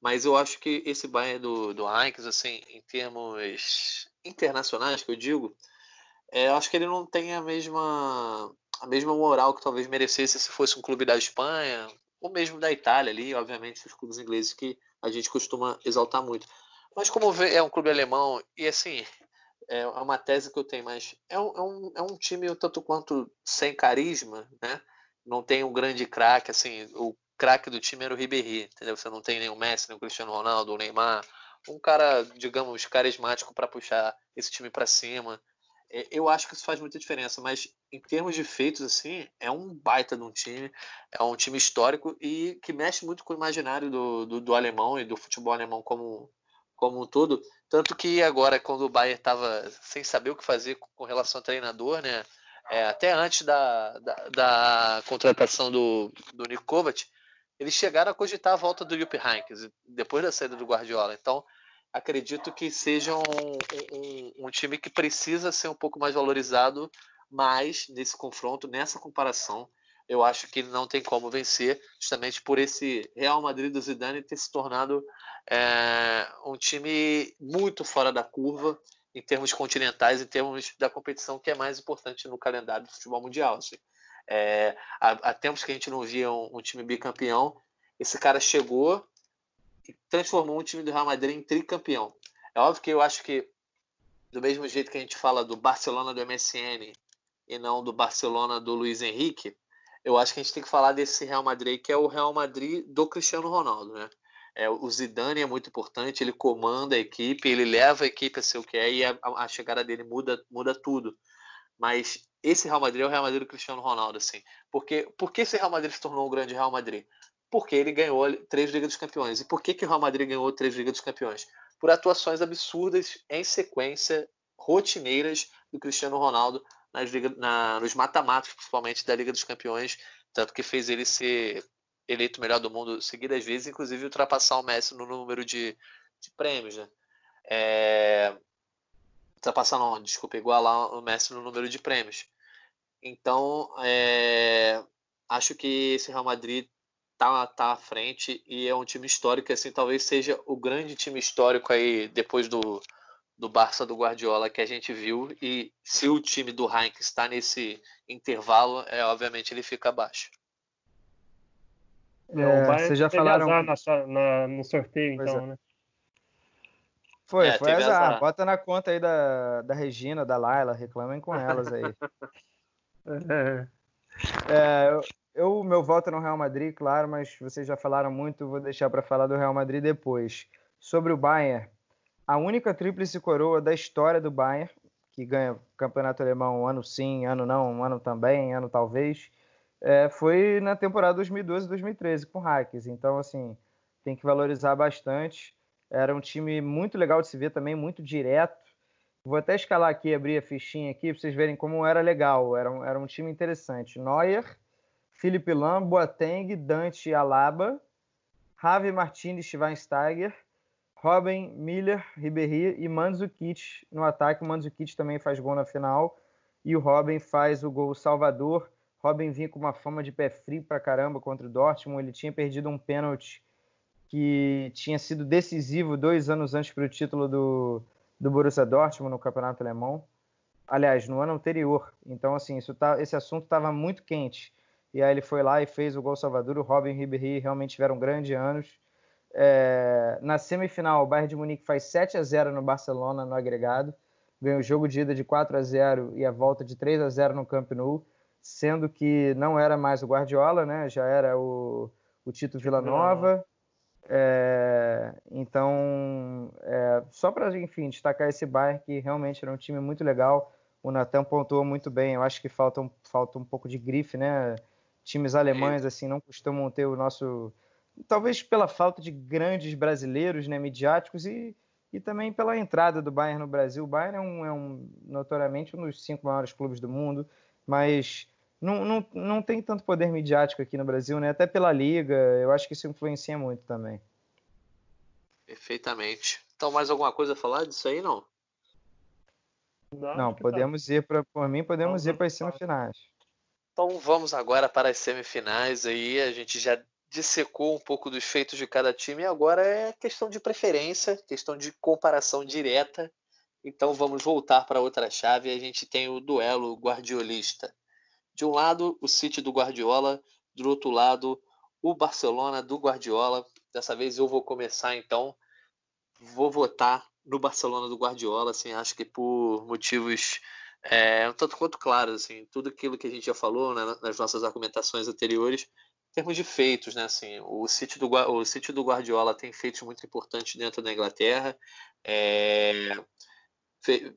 mas eu acho que esse Bayern do, do Heinz, assim, em termos internacionais, que eu digo, é, eu acho que ele não tem a mesma a mesma moral que talvez merecesse se fosse um clube da Espanha, ou mesmo da Itália ali, obviamente, os clubes ingleses que a gente costuma exaltar muito. Mas como é um clube alemão, e assim, é uma tese que eu tenho, mas é um, é um, é um time tanto quanto sem carisma, né? não tem um grande craque, assim, o craque do time era o Ribéry, entendeu? Você não tem nem o Messi, nem o Cristiano Ronaldo, o Neymar, um cara, digamos, carismático para puxar esse time para cima. É, eu acho que isso faz muita diferença, mas em termos de feitos, assim, é um baita de um time, é um time histórico e que mexe muito com o imaginário do, do, do alemão e do futebol alemão como, como um todo. Tanto que agora, quando o Bayern estava sem saber o que fazer com relação ao treinador, né? É, até antes da, da, da, contratação do, do Nick Kovac, eles chegaram a cogitar a volta do Jupp Heynckes, depois da saída do Guardiola. Então, acredito que seja um, um, um, time que precisa ser um pouco mais valorizado, mas nesse confronto, nessa comparação, eu acho que não tem como vencer, justamente por esse Real Madrid do Zidane ter se tornado é, um time muito fora da curva em termos continentais, em termos da competição que é mais importante no calendário do futebol mundial. Assim. É, há, há, tempos que a gente não via um, um time bicampeão, esse cara chegou transformou o time do Real Madrid em tricampeão. É óbvio que eu acho que, do mesmo jeito que a gente fala do Barcelona do MSN e não do Barcelona do Luiz Henrique, eu acho que a gente tem que falar desse Real Madrid, que é o Real Madrid do Cristiano Ronaldo, né? É, o Zidane é muito importante, ele comanda a equipe, ele leva a equipe a ser o que é e a, a chegada dele muda, muda tudo. Mas esse Real Madrid é o Real Madrid do Cristiano Ronaldo, assim. Porque, por que esse Real Madrid se tornou um grande Real Madrid? Porque ele ganhou três Ligas dos Campeões. E por que, que o Real Madrid ganhou três Ligas dos Campeões? Por atuações absurdas em sequência, rotineiras do Cristiano Ronaldo nas Liga, na, nos mata-matos, principalmente da Liga dos Campeões, tanto que fez ele ser eleito melhor do mundo seguidas vezes, inclusive ultrapassar o Messi no número de, de prêmios. Né? É... Ultrapassar não, desculpa, igualar o Messi no número de prêmios. Então, é... acho que esse Real Madrid tá, tá à frente e é um time histórico, assim, talvez seja o grande time histórico aí depois do, do Barça do Guardiola que a gente viu. E se o time do Heinz está nesse intervalo, é obviamente ele fica abaixo. É, é vocês já falaram na, na, no sorteio, pois então, é. né? Foi, é, foi azar. azar. Bota na conta aí da, da Regina, da Laila, reclamem com elas aí. é, é eu, meu voto é no Real Madrid, claro, mas vocês já falaram muito, vou deixar para falar do Real Madrid depois. Sobre o Bayern, a única tríplice coroa da história do Bayern, que ganha campeonato alemão um ano sim, ano não, um ano também, ano talvez, é, foi na temporada 2012-2013 com o Hackers. Então, assim, tem que valorizar bastante. Era um time muito legal de se ver também, muito direto. Vou até escalar aqui, abrir a fichinha aqui, para vocês verem como era legal. Era um, era um time interessante. Neuer, Felipe Lam, Boateng, Dante Alaba, Javi Martinez Schweinsteiger, Robin Miller, Ribéry e Mandzukic no ataque. O Mandzukic também faz gol na final e o Robin faz o gol salvador. Robin vinha com uma fama de pé frio pra caramba contra o Dortmund. Ele tinha perdido um pênalti que tinha sido decisivo dois anos antes para o título do, do Borussia Dortmund no campeonato alemão. Aliás, no ano anterior. Então, assim, tá, esse assunto estava muito quente e aí ele foi lá e fez o gol Salvador. O Robin e o Ribéry realmente tiveram grandes anos. É, na semifinal, o Bayern de Munique faz 7 a 0 no Barcelona no agregado, ganha o jogo de ida de 4 a 0 e a volta de 3 a 0 no Camp Nou, sendo que não era mais o Guardiola, né? Já era o, o Tito Villanova. É, então, é, só para enfim destacar esse Bayern que realmente era um time muito legal. O Natan pontuou muito bem. Eu acho que falta um, falta um pouco de grife, né? Times alemães assim não costumam ter o nosso talvez pela falta de grandes brasileiros né, midiáticos e, e também pela entrada do Bayern no Brasil. O Bayern é, um, é um, notoriamente um dos cinco maiores clubes do mundo, mas não, não, não tem tanto poder midiático aqui no Brasil, né? até pela liga. Eu acho que isso influencia muito também. Perfeitamente. Então, mais alguma coisa a falar disso aí, não? Não, não podemos tá. ir para, por mim, podemos ir para as semifinais. Então vamos agora para as semifinais aí. A gente já dissecou um pouco dos feitos de cada time. Agora é questão de preferência, questão de comparação direta. Então vamos voltar para outra chave. A gente tem o duelo guardiolista. De um lado, o City do Guardiola. Do outro lado, o Barcelona do Guardiola. Dessa vez eu vou começar então. Vou votar no Barcelona do Guardiola. Assim, acho que por motivos é, um tanto quanto claro, assim, tudo aquilo que a gente já falou né, nas nossas argumentações anteriores, em termos de feitos, né, assim, o City do, o City do Guardiola tem feitos muito importantes dentro da Inglaterra, é,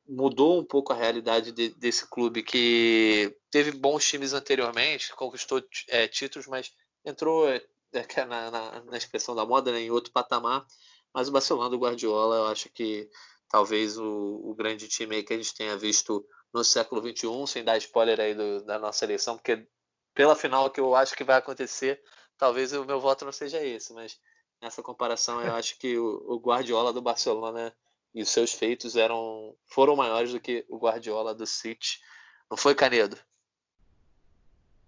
mudou um pouco a realidade de, desse clube que teve bons times anteriormente, conquistou é, títulos, mas entrou é, é na, na, na, expressão da moda né, em outro patamar. Mas o Barcelona do Guardiola, eu acho que talvez o, o grande time que a gente tenha visto no século XXI, sem dar spoiler aí do, da nossa eleição, porque pela final que eu acho que vai acontecer, talvez o meu voto não seja esse, mas nessa comparação eu acho que o, o Guardiola do Barcelona e os seus feitos eram foram maiores do que o Guardiola do City. Não foi, Canedo?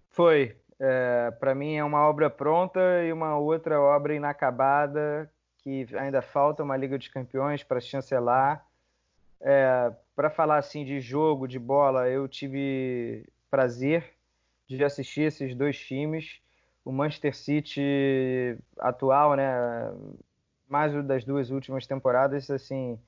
Foi. É, Para mim é uma obra pronta e uma outra obra inacabada que ainda falta uma Liga dos Campeões para chancelar. É, para falar assim de jogo, de bola, eu tive prazer de assistir esses dois times. O Manchester City atual, né, mais das duas últimas temporadas, assim,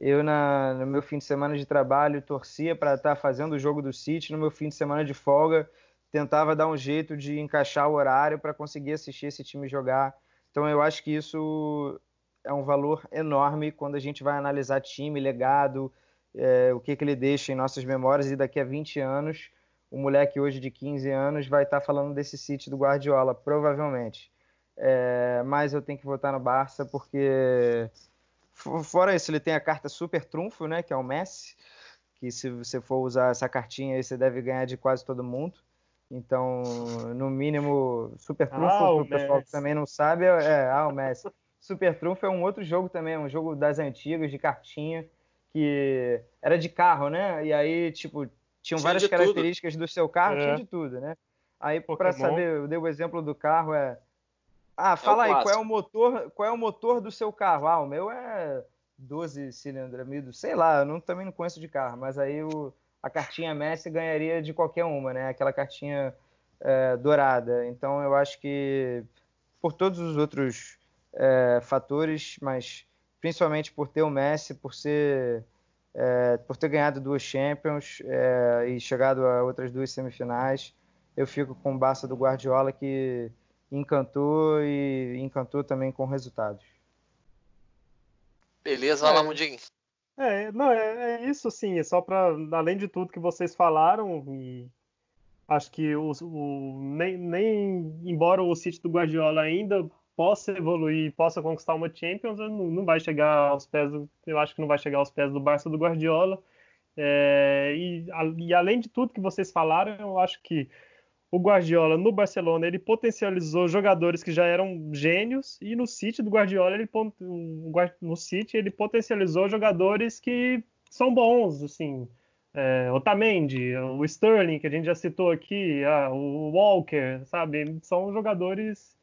eu na, no meu fim de semana de trabalho torcia para estar tá fazendo o jogo do City, no meu fim de semana de folga tentava dar um jeito de encaixar o horário para conseguir assistir esse time jogar. Então eu acho que isso é um valor enorme quando a gente vai analisar time, legado, é, o que, que ele deixa em nossas memórias e daqui a 20 anos o moleque hoje de 15 anos vai estar tá falando desse City do Guardiola, provavelmente. É, mas eu tenho que votar no Barça porque fora isso ele tem a carta super trunfo, né, que é o Messi, que se você for usar essa cartinha aí você deve ganhar de quase todo mundo. Então, no mínimo, Super Trunfo, ah, para o pessoal que também não sabe, é, é ah, o Messi. Super Trunfo é um outro jogo também, um jogo das antigas, de cartinha, que era de carro, né? E aí, tipo, tinham tinha várias características tudo. do seu carro, é. tinha de tudo, né? Aí, para saber, eu dei o exemplo do carro, é... Ah, fala é aí, qual é o motor, qual é o motor do seu carro? Ah, o meu é 12 cilindros, sei lá, eu não, também não conheço de carro, mas aí o a cartinha Messi ganharia de qualquer uma, né? Aquela cartinha é, dourada. Então eu acho que por todos os outros é, fatores, mas principalmente por ter o Messi, por ser é, por ter ganhado duas Champions é, e chegado a outras duas semifinais, eu fico com o Barça do Guardiola que encantou e encantou também com resultados. Beleza, é. Mundinho. É, não, é, é isso sim, é só para, além de tudo que vocês falaram, e acho que o, o, nem, nem embora o City do Guardiola ainda possa evoluir, possa conquistar uma Champions, não, não vai chegar aos pés do, eu acho que não vai chegar aos pés do Barça do Guardiola. É, e, a, e além de tudo que vocês falaram, eu acho que o Guardiola no Barcelona ele potencializou jogadores que já eram gênios e no City do Guardiola ele no City ele potencializou jogadores que são bons assim é, Otamendi, o Sterling que a gente já citou aqui, ah, o Walker, sabe, são jogadores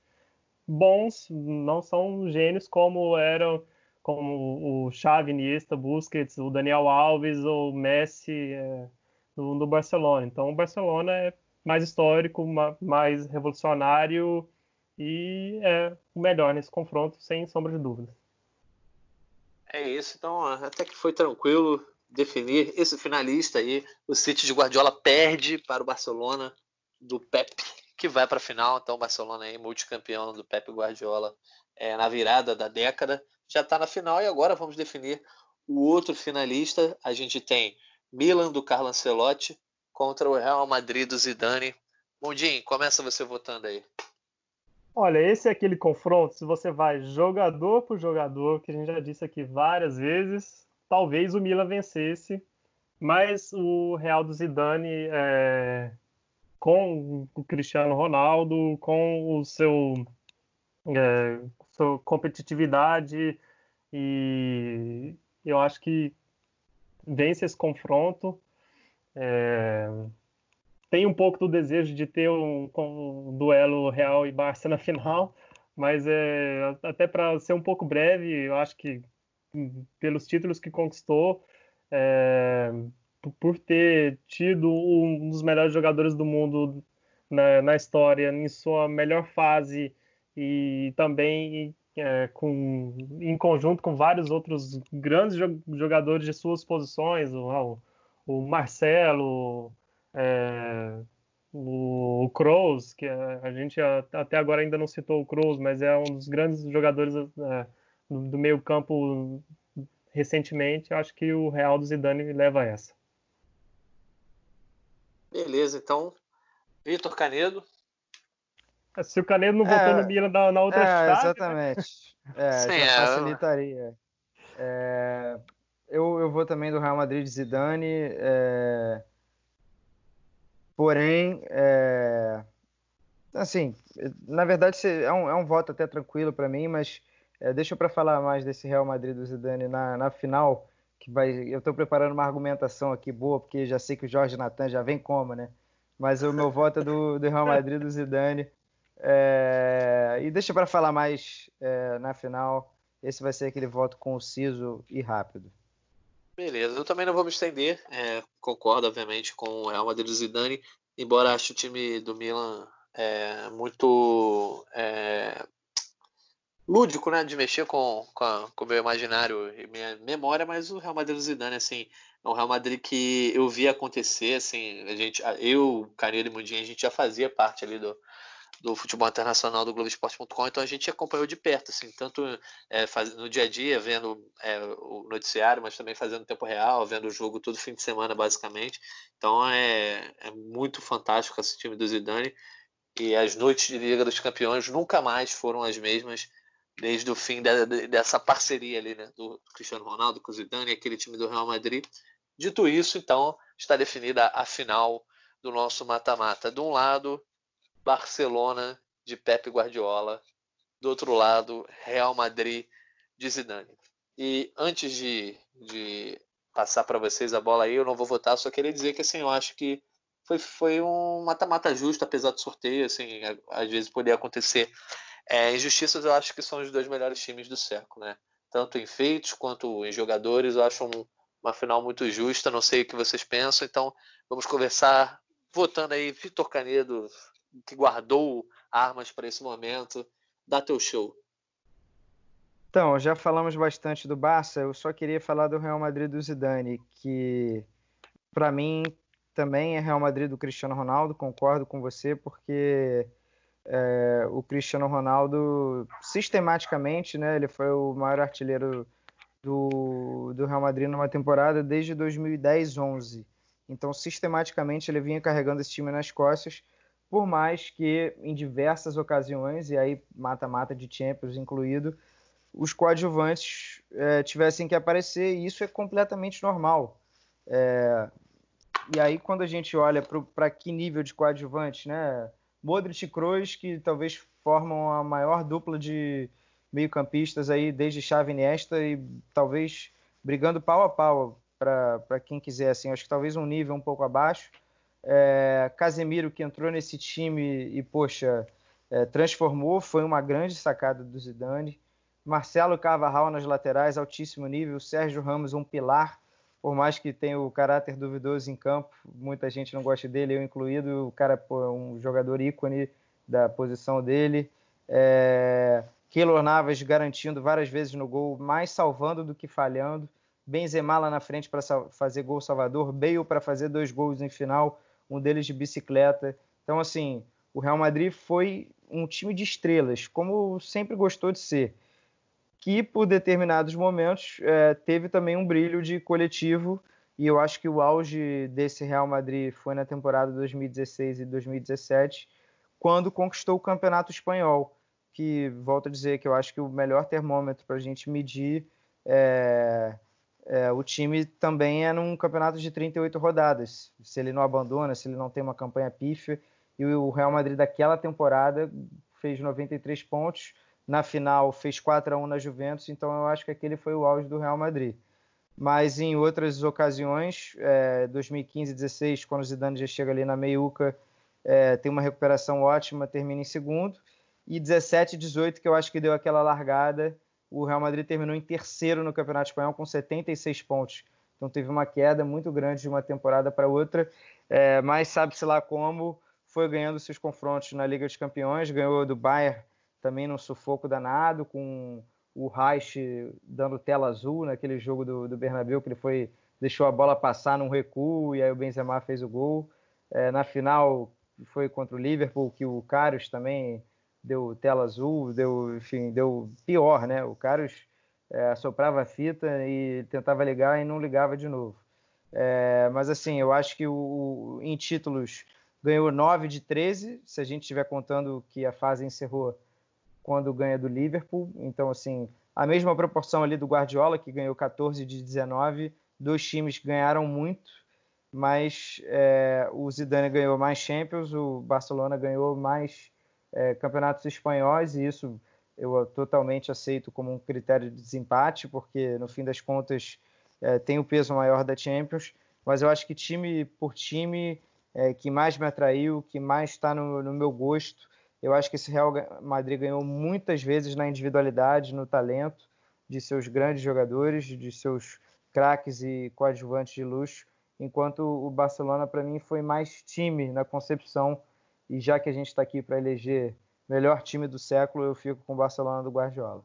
bons, não são gênios como eram como o Xavi, Iniesta, Busquets, o Daniel Alves ou Messi é, no, no Barcelona. Então o Barcelona é mais histórico, mais revolucionário e é o melhor nesse confronto, sem sombra de dúvidas. É isso, então até que foi tranquilo definir esse finalista aí. O City de Guardiola perde para o Barcelona do Pep, que vai para a final. Então, o Barcelona aí, multicampeão do Pep Guardiola é, na virada da década, já está na final. E agora vamos definir o outro finalista. A gente tem Milan do Carlo Ancelotti contra o Real Madrid do Zidane. Mundinho, começa você votando aí. Olha, esse é aquele confronto, se você vai jogador por jogador, que a gente já disse aqui várias vezes, talvez o Milan vencesse, mas o Real do Zidane, é, com o Cristiano Ronaldo, com o seu, é, sua competitividade, e eu acho que vence esse confronto. É, tem um pouco do desejo de ter um, um duelo Real e Barça na final, mas é, até para ser um pouco breve, eu acho que pelos títulos que conquistou, é, por ter tido um dos melhores jogadores do mundo na, na história, em sua melhor fase e também é, com, em conjunto com vários outros grandes jogadores de suas posições, o, o Marcelo, é, o, Kroos, que a, gente até agora ainda não citou o Kroos, mas é um dos grandes jogadores é, do, do meio campo recentemente, acho que o Real do Zidane leva essa. Beleza, então, Vitor Canedo. É, se o Canedo não votou é, no Milan na, na outra é, chave, né? Exatamente. Né? É, Sim, já é, facilitaria. É, eu, eu vou também do Real Madrid de Zidane. É, porém, é, assim, na verdade é um, é um voto até tranquilo para mim, mas é, deixa para falar mais desse Real Madrid do Zidane na, na final, que vai, eu estou preparando uma argumentação aqui boa, porque já sei que o Jorge Natan já vem como, né? Mas o meu voto é do, do Real Madrid do Zidane. É, e deixa para falar mais é, na final. Esse vai ser aquele voto conciso e rápido. Beleza, eu também não vou me estender. É, concordo, obviamente, com o Real Madrid do Zidane, embora acho o time do Milan é, muito é, lúdico, né, de mexer com, com, com o meu imaginário e minha memória, mas o Real Madrid do Zidane, assim, é um Real Madrid que eu vi acontecer, assim, a gente, eu, Canedo e Mundinho, a gente já fazia parte ali do, do futebol internacional do Globoesporte.com, então a gente acompanhou de perto, assim, tanto é, faz, no dia a dia, vendo é, o noticiário, mas também fazendo tempo real, vendo o jogo todo fim de semana, basicamente. Então é, é muito fantástico esse time do Zidane. E as noites de Liga dos Campeões nunca mais foram as mesmas desde o fim de, dessa parceria ali, né, do Cristiano Ronaldo com o Zidane e aquele time do Real Madrid. Dito isso, então, está definida a final do nosso mata-mata. De um lado, Barcelona de Pepe Guardiola, do outro lado, Real Madrid de Zidane. E antes de, de passar para vocês a bola aí, eu não vou votar, só queria dizer que assim, eu acho que foi, foi um mata-mata justo, apesar do sorteio, assim, às vezes poderia acontecer é, injustiças, eu acho que são os dois melhores times do século, né? Tanto em feitos quanto em jogadores, eu acho um, uma final muito justa, não sei o que vocês pensam, então vamos conversar votando aí, Vitor Canedo, que guardou armas para esse momento, dá teu show. Então, já falamos bastante do Barça, eu só queria falar do Real Madrid do Zidane, que para mim também é Real Madrid do Cristiano Ronaldo, concordo com você, porque é, o Cristiano Ronaldo, sistematicamente, né, ele foi o maior artilheiro do, do Real Madrid numa temporada desde 2010-11. Então, sistematicamente, ele vinha carregando esse time nas costas, por mais que em diversas ocasiões, e aí mata-mata de Champions incluído, os coadjuvantes é, tivessem que aparecer, e isso é completamente normal. É, e aí, quando a gente olha para que nível de coadjuvante, né? Modric e Kroos, que talvez formam a maior dupla de meio-campistas aí desde Xavi Iniesta e talvez brigando pau a pau para quem quiser, assim, acho que talvez um nível um pouco abaixo. É, Casemiro, que entrou nesse time e, poxa, é, transformou, foi uma grande sacada do Zidane. Marcelo Carvajal nas laterais, altíssimo nível. Sérgio Ramos, um pilar por mais que tenha o caráter duvidoso em campo, muita gente não gosta dele, eu incluído, o cara é um jogador ícone da posição dele. É... Keylor Navas garantindo várias vezes no gol, mais salvando do que falhando. Benzema lá na frente para fazer gol salvador, Bale para fazer dois gols em final, um deles de bicicleta. Então, assim, o Real Madrid foi um time de estrelas, como sempre gostou de ser que por determinados momentos é, teve também um brilho de coletivo e eu acho que o auge desse Real Madrid foi na temporada 2016 e 2017 quando conquistou o Campeonato Espanhol que volto a dizer que eu acho que o melhor termômetro para a gente medir é, é, o time também é num campeonato de 38 rodadas. Se ele não abandona se ele não tem uma campanha pífia e o Real Madrid daquela temporada fez 93 pontos na final fez 4 a 1 na Juventus, então eu acho que aquele foi o auge do Real Madrid. Mas em outras ocasiões, é, 2015 16, quando o Zidane já chega ali na meiuca, é, tem uma recuperação ótima, termina em segundo. E 17 18, que eu acho que deu aquela largada, o Real Madrid terminou em terceiro no Campeonato Espanhol com 76 pontos. Então teve uma queda muito grande de uma temporada para outra, é, mas sabe-se lá como foi ganhando seus confrontos na Liga dos Campeões, ganhou do Bayern também no sufoco danado, com o Reich dando tela azul naquele jogo do, do Bernabéu, que ele foi deixou a bola passar num recuo e aí o Benzema fez o gol. É, na final foi contra o Liverpool, que o Karius também deu tela azul, deu, enfim, deu pior, né? O Karius é, soprava a fita e tentava ligar e não ligava de novo. É, mas assim, eu acho que o, em títulos ganhou 9 de 13, se a gente estiver contando que a fase encerrou quando ganha do Liverpool. Então, assim, a mesma proporção ali do Guardiola, que ganhou 14 de 19. Dois times ganharam muito, mas é, o Zidane ganhou mais Champions, o Barcelona ganhou mais é, campeonatos espanhóis, e isso eu totalmente aceito como um critério de desempate, porque no fim das contas é, tem o peso maior da Champions, mas eu acho que time por time é, que mais me atraiu, que mais está no, no, meu gosto, eu acho que esse Real Madrid ganhou muitas vezes na individualidade, no talento de seus grandes jogadores, de seus craques e coadjuvantes de luxo, enquanto o Barcelona para mim foi mais time na concepção e já que a gente está aqui para eleger melhor time do século, eu fico com o Barcelona do Guardiola.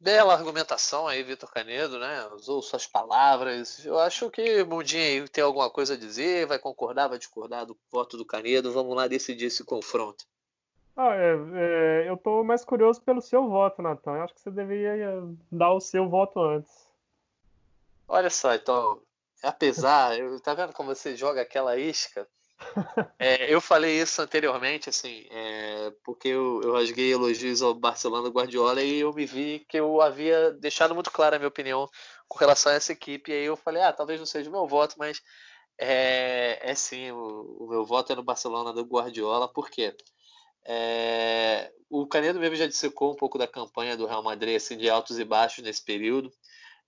Bela argumentação aí, Vitor Canedo, né? Usou suas palavras. Eu acho que o Mundinho tem alguma coisa a dizer, vai concordar, vai discordar do voto do Canedo. Vamos lá decidir esse confronto. Ah, é, é, eu estou mais curioso pelo seu voto, Natan. Eu acho que você deveria dar o seu voto antes. Olha só, então, apesar, eu, tá vendo como você joga aquela isca? É, eu falei isso anteriormente, assim, é, porque eu, eu rasguei elogios ao Barcelona Guardiola e eu me vi que eu havia deixado muito clara a minha opinião com relação a essa equipe. E aí eu falei, ah, talvez não seja o meu voto, mas é, é sim, o, o, meu voto é no Barcelona do Guardiola, por quê? É, o Canedo mesmo já dissecou um pouco da campanha do Real Madrid, assim, de altos e baixos nesse período.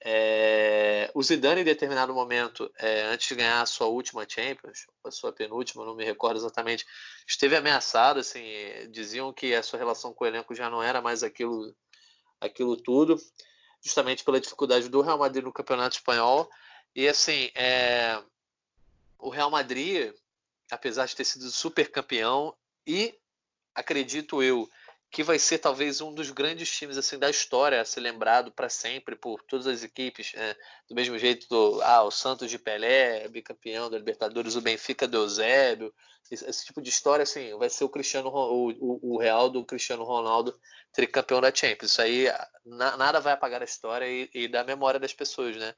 É, o Zidane, em determinado momento, é, antes de ganhar a sua última Champions, a sua penúltima, não me recordo exatamente, esteve ameaçado. Assim, diziam que a sua relação com o elenco já não era mais aquilo, aquilo tudo, justamente pela dificuldade do Real Madrid no Campeonato Espanhol. E assim, é, o Real Madrid, apesar de ter sido super campeão e acredito eu que vai ser talvez um dos grandes times assim da história a ser lembrado para sempre por todas as equipes, né? do mesmo jeito do ah, o Santos de Pelé, bicampeão da Libertadores, o Benfica do Eusébio, esse, esse, tipo de história assim, vai ser o Cristiano o, o, Real do Cristiano Ronaldo tricampeão da Champions. Isso aí na, nada vai apagar a história e, e da memória das pessoas, né?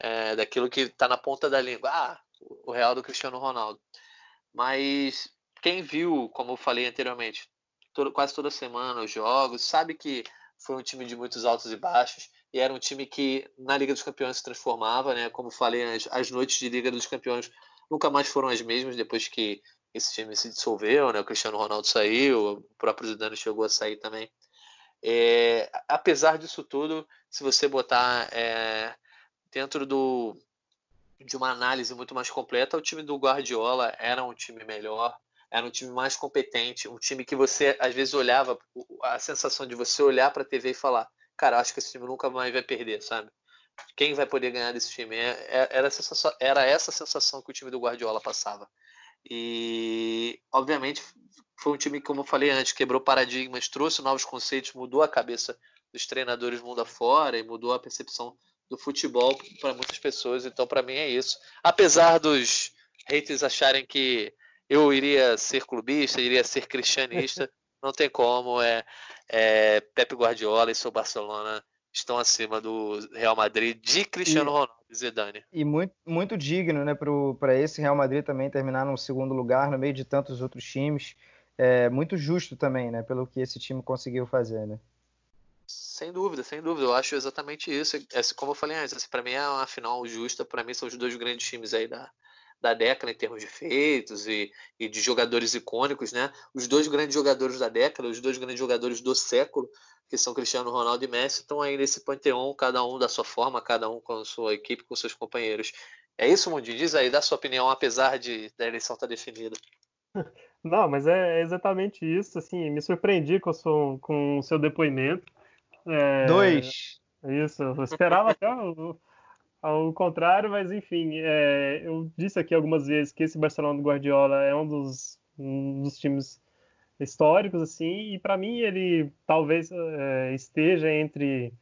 É, daquilo que está na ponta da língua. Ah, o Real do Cristiano Ronaldo. Mas quem viu, como eu falei anteriormente, todo, quase toda semana os jogos, sabe que foi um time de muitos altos e baixos e era um time que na Liga dos Campeões se transformava, né? Como falei, as, as noites de Liga dos Campeões nunca mais foram as mesmas depois que esse time se dissolveu, né? O Cristiano Ronaldo saiu, o próprio Zidane chegou a sair também. É, apesar disso tudo, se você botar é, dentro do, de uma análise muito mais completa, o time do Guardiola era um time melhor, era um time mais competente, um time que você às vezes olhava, a sensação de você olhar para a TV e falar, cara, acho que esse time nunca mais vai perder, sabe? Quem vai poder ganhar desse time? É, é, era, sensação, era essa sensação que o time do Guardiola passava. E, obviamente, foi um time que, como eu falei antes, quebrou paradigmas, trouxe novos conceitos, mudou a cabeça dos treinadores mundo afora e mudou a percepção do futebol para muitas pessoas. Então, para mim, é isso. Apesar dos haters acharem que eu iria ser clubista, iria ser cristianista, não tem como. É, é Pepe Guardiola e seu Barcelona estão acima do Real Madrid de Cristiano e, Ronaldo e Zidane. E muito, muito digno, né, para esse Real Madrid também terminar no segundo lugar no meio de tantos outros times. É muito justo também, né, pelo que esse time conseguiu fazer, né? Sem dúvida, sem dúvida. Eu acho exatamente isso. Como eu falei antes, para mim é uma final justa. Para mim são os dois grandes times aí da, da década em termos de feitos e, e, de jogadores icônicos, né? Os dois grandes jogadores da década, os dois grandes jogadores do século, que são Cristiano Ronaldo e Messi, estão aí nesse panteão, cada um da sua forma, cada um com a sua equipe, com seus companheiros. É isso, Mundi? Diz aí, dá sua opinião, apesar de da eleição estar tá definida. Não, mas é exatamente isso. Assim, me surpreendi com o seu, com o seu depoimento. É... Dois. Isso, eu esperava até o, ao contrário, mas enfim, é, eu disse aqui algumas vezes que esse Barcelona do Guardiola é um dos, um dos times históricos, assim, e para mim ele talvez é, esteja entre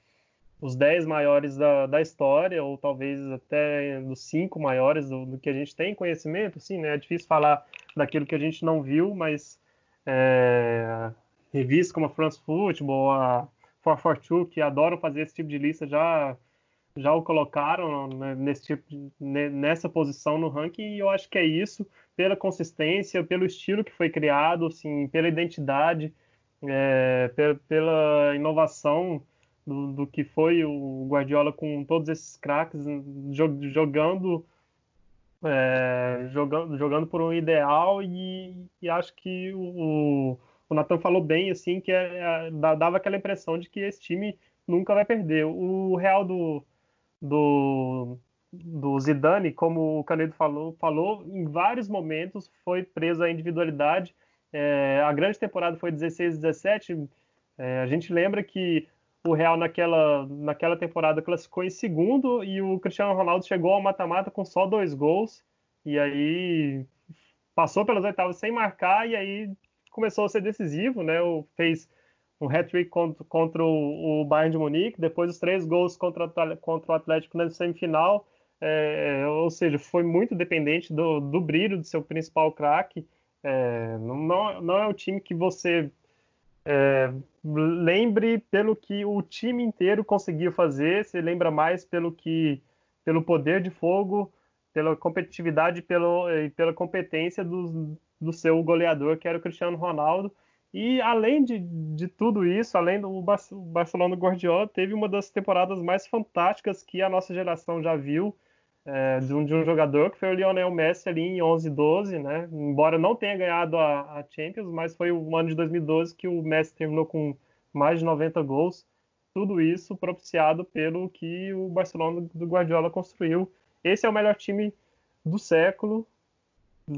os 10 maiores da, da história, ou talvez até dos cinco maiores do, do, que a gente tem conhecimento, assim, né? É difícil falar daquilo que a gente não viu, mas é, revistas como a France Football, a 442, que adoram fazer esse tipo de lista, já já o colocaram né, nesse tipo, nessa posição no ranking e eu acho que é isso pela consistência, pelo estilo que foi criado, assim, pela identidade, é, pela, inovação do, do, que foi o Guardiola com todos esses craques jogando, é, jogando jogando por um ideal e, e acho que o, o Nathan falou bem assim que é, é, dava aquela impressão de que esse time nunca vai perder. O Real do do, do Zidane, como o Canedo falou, falou, em vários momentos foi preso à individualidade. É, a grande temporada foi 16 17. É, a gente lembra que o Real naquela, naquela temporada classificou em segundo e o Cristiano Ronaldo chegou ao mata-mata com só dois gols. E aí passou pelas oitavas sem marcar e aí começou a ser decisivo, né? O, fez um hat-trick contra, contra o, Bayern de Munique, depois os três gols contra, contra o Atlético na semifinal, é, ou seja, foi muito dependente do, do brilho do seu principal craque. É, não, não é o time que você é, lembre pelo que o time inteiro conseguiu fazer, se lembra mais pelo que pelo poder de fogo, pela competitividade pelo, e pela competência do, do seu goleador, que era o Cristiano Ronaldo. E além de, de tudo isso, além do Barcelona Guardiola, teve uma das temporadas mais fantásticas que a nossa geração já viu é, de, um, de, um, jogador, que foi o Lionel Messi ali em 11 12, né? Embora não tenha ganhado a, a, Champions, mas foi o ano de 2012 que o Messi terminou com mais de 90 gols. Tudo isso propiciado pelo que o Barcelona do Guardiola construiu. Esse é o melhor time do século,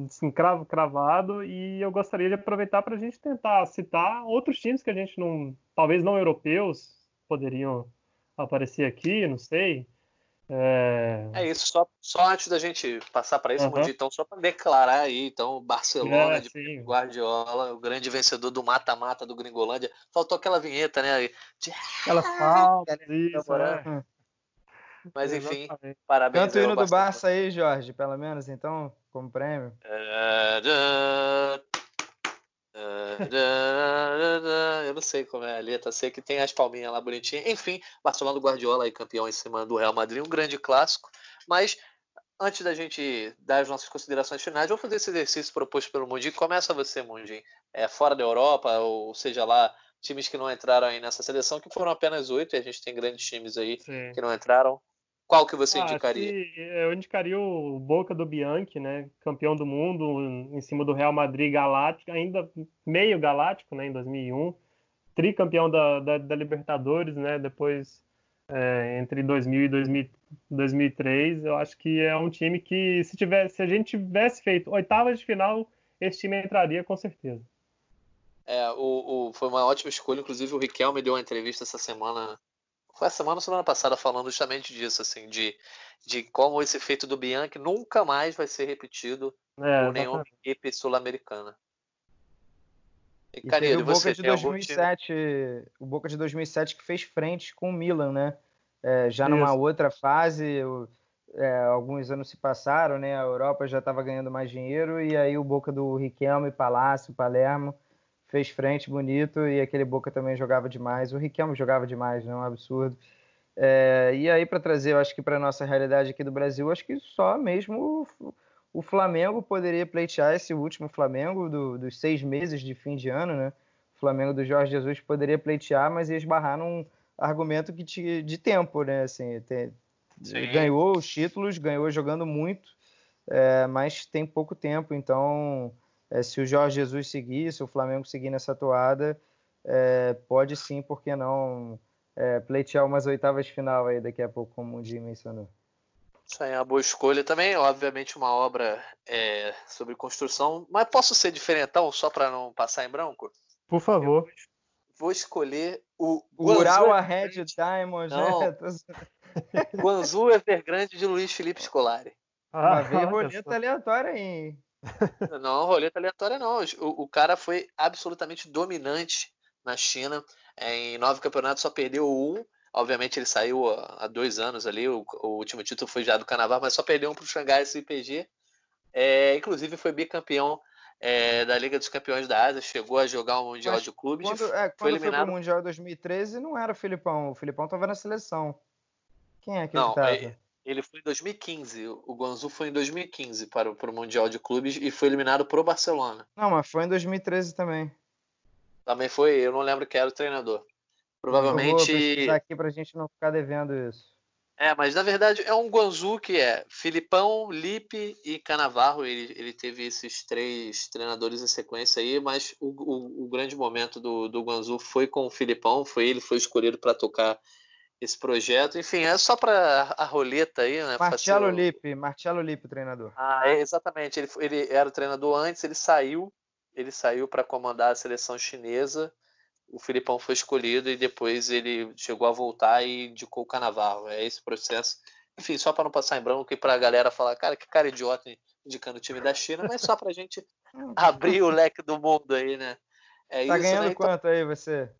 assim, cravo, cravado, e eu gostaria de aproveitar para a gente tentar citar outros times que a gente não, talvez não europeus, poderiam aparecer aqui, não sei. É, é isso, só, só antes da gente passar para isso, uhum. então, só para declarar aí, então, Barcelona é, de sim. Guardiola, o grande vencedor do mata-mata do Gringolândia. Faltou aquela vinheta, né? De... Aquela falta, isso, né? Mas enfim, Exatamente. parabéns. Tanto hino do Barça aí, Jorge, pelo menos, então, como prêmio. Eu não sei como é a letra, sei que tem as palminhas lá bonitinhas. Enfim, Barcelona do Guardiola aí campeão em cima do Real Madrid, um grande clássico. Mas antes da gente dar as nossas considerações finais, vou fazer esse exercício proposto pelo Mundinho. Começa você, Mundinho. É, fora da Europa, ou seja lá, times que não entraram aí nessa seleção, que foram apenas oito, e a gente tem grandes times aí Sim. que não entraram. Qual que você ah, indicaria? Eu indicaria o Boca do Bianchi, né? Campeão do mundo em cima do Real Madrid Galáctico, ainda meio galáctico, né? Em 2001, tricampeão da, da, da Libertadores, né? Depois é, entre 2000 e 2000, 2003, eu acho que é um time que se tivesse, se a gente tivesse feito oitavas de final, esse time entraria com certeza. É, o, o, foi uma ótima escolha. Inclusive, o Riquelme deu uma entrevista essa semana foi a semana semana passada falando justamente disso, assim, de, de como esse feito do Bianchi nunca mais vai ser repetido é, por nenhuma equipe sul-americana. E, e o Boca de 2007, o Boca de 2007 que fez frente com o Milan, né? É, já Isso. numa outra fase, é, alguns anos se passaram, né? A Europa já estava ganhando mais dinheiro e aí o Boca do Riquelme, Palácio, Palermo fez frente bonito e aquele Boca também jogava demais. O Riquelme jogava demais, não é um absurdo. É, e aí, para trazer, eu acho que para nossa realidade aqui do Brasil, acho que só mesmo o, o Flamengo poderia pleitear esse último Flamengo do, dos seis meses de fim de ano, né? O Flamengo do Jorge Jesus poderia pleitear, mas ia esbarrar num argumento que te, de tempo, né? Assim, tem, ganhou os títulos, ganhou jogando muito, é, mas tem pouco tempo, então é, se o Jorge Jesus seguir, se o Flamengo seguir nessa toada, é, pode sim, por que não, é, pleitear umas oitavas de final aí daqui a pouco, como o Jim mencionou. Isso aí é uma boa escolha também, obviamente uma obra é, sobre construção, mas posso ser diferentão só para não passar em branco? Por favor. Eu vou escolher o Ural a Red Diamond. Não. Né? Guanzu Evergrande de Luiz Felipe Scolari. Ah, Uma roleta aleatória aí. Não, roleta aleatória não. O, o, cara foi absolutamente dominante na China. É, em nove campeonatos só perdeu um. Obviamente ele saiu há dois anos ali. O, o último título foi já do Carnaval, mas só perdeu um para o Xangai SPG. É, inclusive foi bicampeão é, da Liga dos Campeões da Ásia, chegou a jogar o Mundial Mas de Clubes. Quando, é, quando foi eliminado. Foi pro Mundial 2013 não era o Filipão, o Filipão estava na seleção. Quem é que não, ele estava? Ele, foi em 2015, o Guangzhou foi em 2015 para, para o Mundial de Clubes e foi eliminado pro Barcelona. Não, mas foi em 2013 também. Também foi, eu não lembro quem era o treinador. Provavelmente. Eu vou aqui pra gente não ficar devendo isso. É, mas na verdade é um Guangzhou que é Filipão, Lipe e Canavarro. Ele, ele teve esses três treinadores em sequência aí, mas o, o, o grande momento do, do Guangzhou foi com o Filipão, foi ele foi escolhido para tocar esse projeto. Enfim, é só para a roleta aí, né? Marcelo o... Lipe, Marcelo Lipe, treinador. Ah, é, exatamente. Ele, ele era o treinador antes, ele saiu, ele saiu para comandar a seleção chinesa o Filipão foi escolhido e depois ele chegou a voltar e indicou o Canavarro. É esse processo. Enfim, só para não passar em branco e para a galera falar, cara, que cara idiota indicando o time da China, mas só para a gente abrir o leque do mundo aí, né? É tá isso, ganhando né? quanto aí você?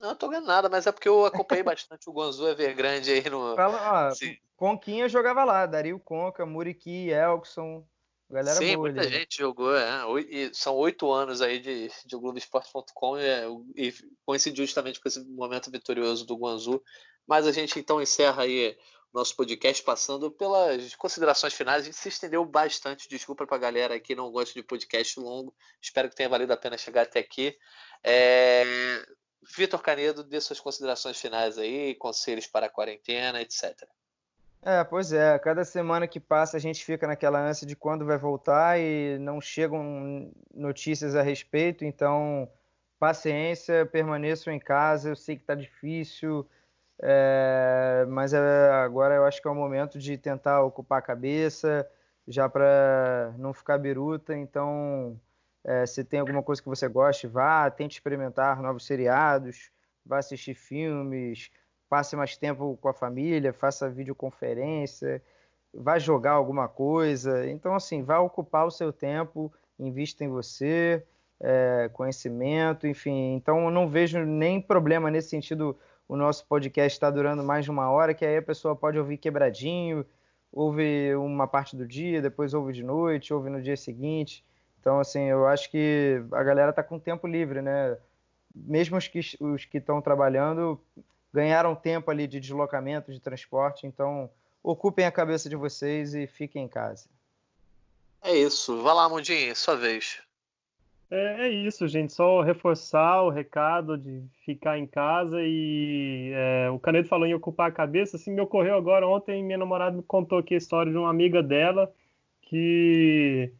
Não, tô ganhando nada, mas é porque eu acompanhei bastante o Guangzhou Evergrande aí no. Fala, ó, Conquinha jogava lá, Dario Conca, Muriqui, Elkson, Galera Sim, boa, muita ali. gente jogou, é. E são oito anos aí de, de Globoesporte.com e, e coincidiu justamente com esse momento vitorioso do Guanzu. Mas a gente então encerra aí nosso podcast passando pelas considerações finais. A gente se estendeu bastante, desculpa para a galera que não gosta de podcast longo. Espero que tenha valido a pena chegar até aqui. É... Vitor Canedo, dê suas considerações finais aí, conselhos para a quarentena, etc. É, pois é. Cada semana que passa a gente fica naquela ânsia de quando vai voltar e não chegam notícias a respeito. Então, paciência, permaneçam em casa. Eu sei que está difícil, é, mas é, agora eu acho que é o momento de tentar ocupar a cabeça, já para não ficar biruta. Então, é, se tem alguma coisa que você goste, vá, tente experimentar novos seriados, vá assistir filmes passe mais tempo com a família, faça videoconferência, vá jogar alguma coisa. Então, assim, vá ocupar o seu tempo, invista em você, é, conhecimento, enfim. Então, eu não vejo nem problema nesse sentido. O nosso podcast está durando mais de uma hora, que aí a pessoa pode ouvir quebradinho, ouve uma parte do dia, depois ouve de noite, ouve no dia seguinte. Então, assim, eu acho que a galera está com tempo livre, né? Mesmo os que os que estão trabalhando ganharam tempo ali de deslocamento, de transporte, então ocupem a cabeça de vocês e fiquem em casa. É isso. Vai lá, Mundinho, sua vez. É, é, isso, gente. Só reforçar o recado de ficar em casa e é, o Canedo falou em ocupar a cabeça. Assim, me ocorreu agora ontem, minha namorada me contou aqui a história de uma amiga dela que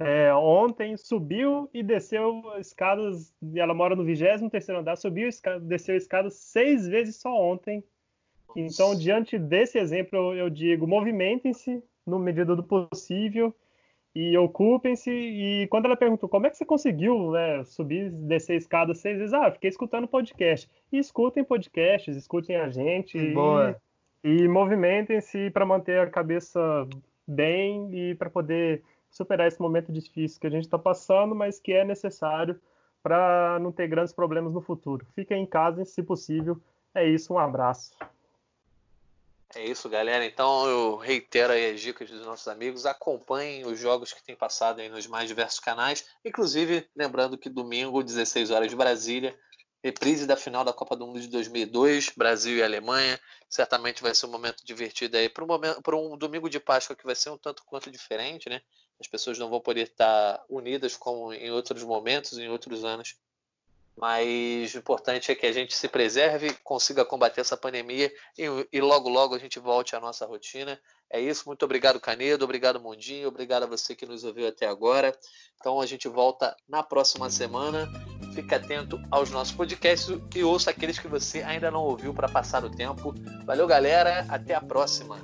é, ontem subiu e desceu escadas. Ela mora no 23 andar, subiu e desceu escadas seis vezes só ontem. Então, diante desse exemplo, eu digo: movimentem-se no medida do possível e ocupem-se. E quando ela perguntou como é que você conseguiu né, subir, descer escadas seis vezes, ah, fiquei escutando podcast. E escutem podcasts, escutem a gente. Boa. E, e movimentem-se para manter a cabeça bem e para poder superar esse momento difícil que a gente está passando, mas que é necessário para não ter grandes problemas no futuro. Fiquem em casa, se possível. É isso, um abraço. É isso, galera. Então eu reitero as dicas dos nossos amigos. Acompanhem os jogos que têm passado aí nos mais diversos canais. Inclusive, lembrando que domingo, 16 horas de Brasília, reprise da final da Copa do Mundo de 2002, Brasil e Alemanha. Certamente vai ser um momento divertido aí para um, um domingo de Páscoa que vai ser um tanto quanto diferente, né? As pessoas não vão poder estar unidas como em outros momentos, em outros anos. Mas o importante é que a gente se preserve, consiga combater essa pandemia e, e logo, logo a gente volte à nossa rotina. É isso. Muito obrigado, Canedo. Obrigado, Mundinho. Obrigado a você que nos ouviu até agora. Então a gente volta na próxima semana. Fique atento aos nossos podcasts e ouça aqueles que você ainda não ouviu para passar o tempo. Valeu, galera. Até a próxima.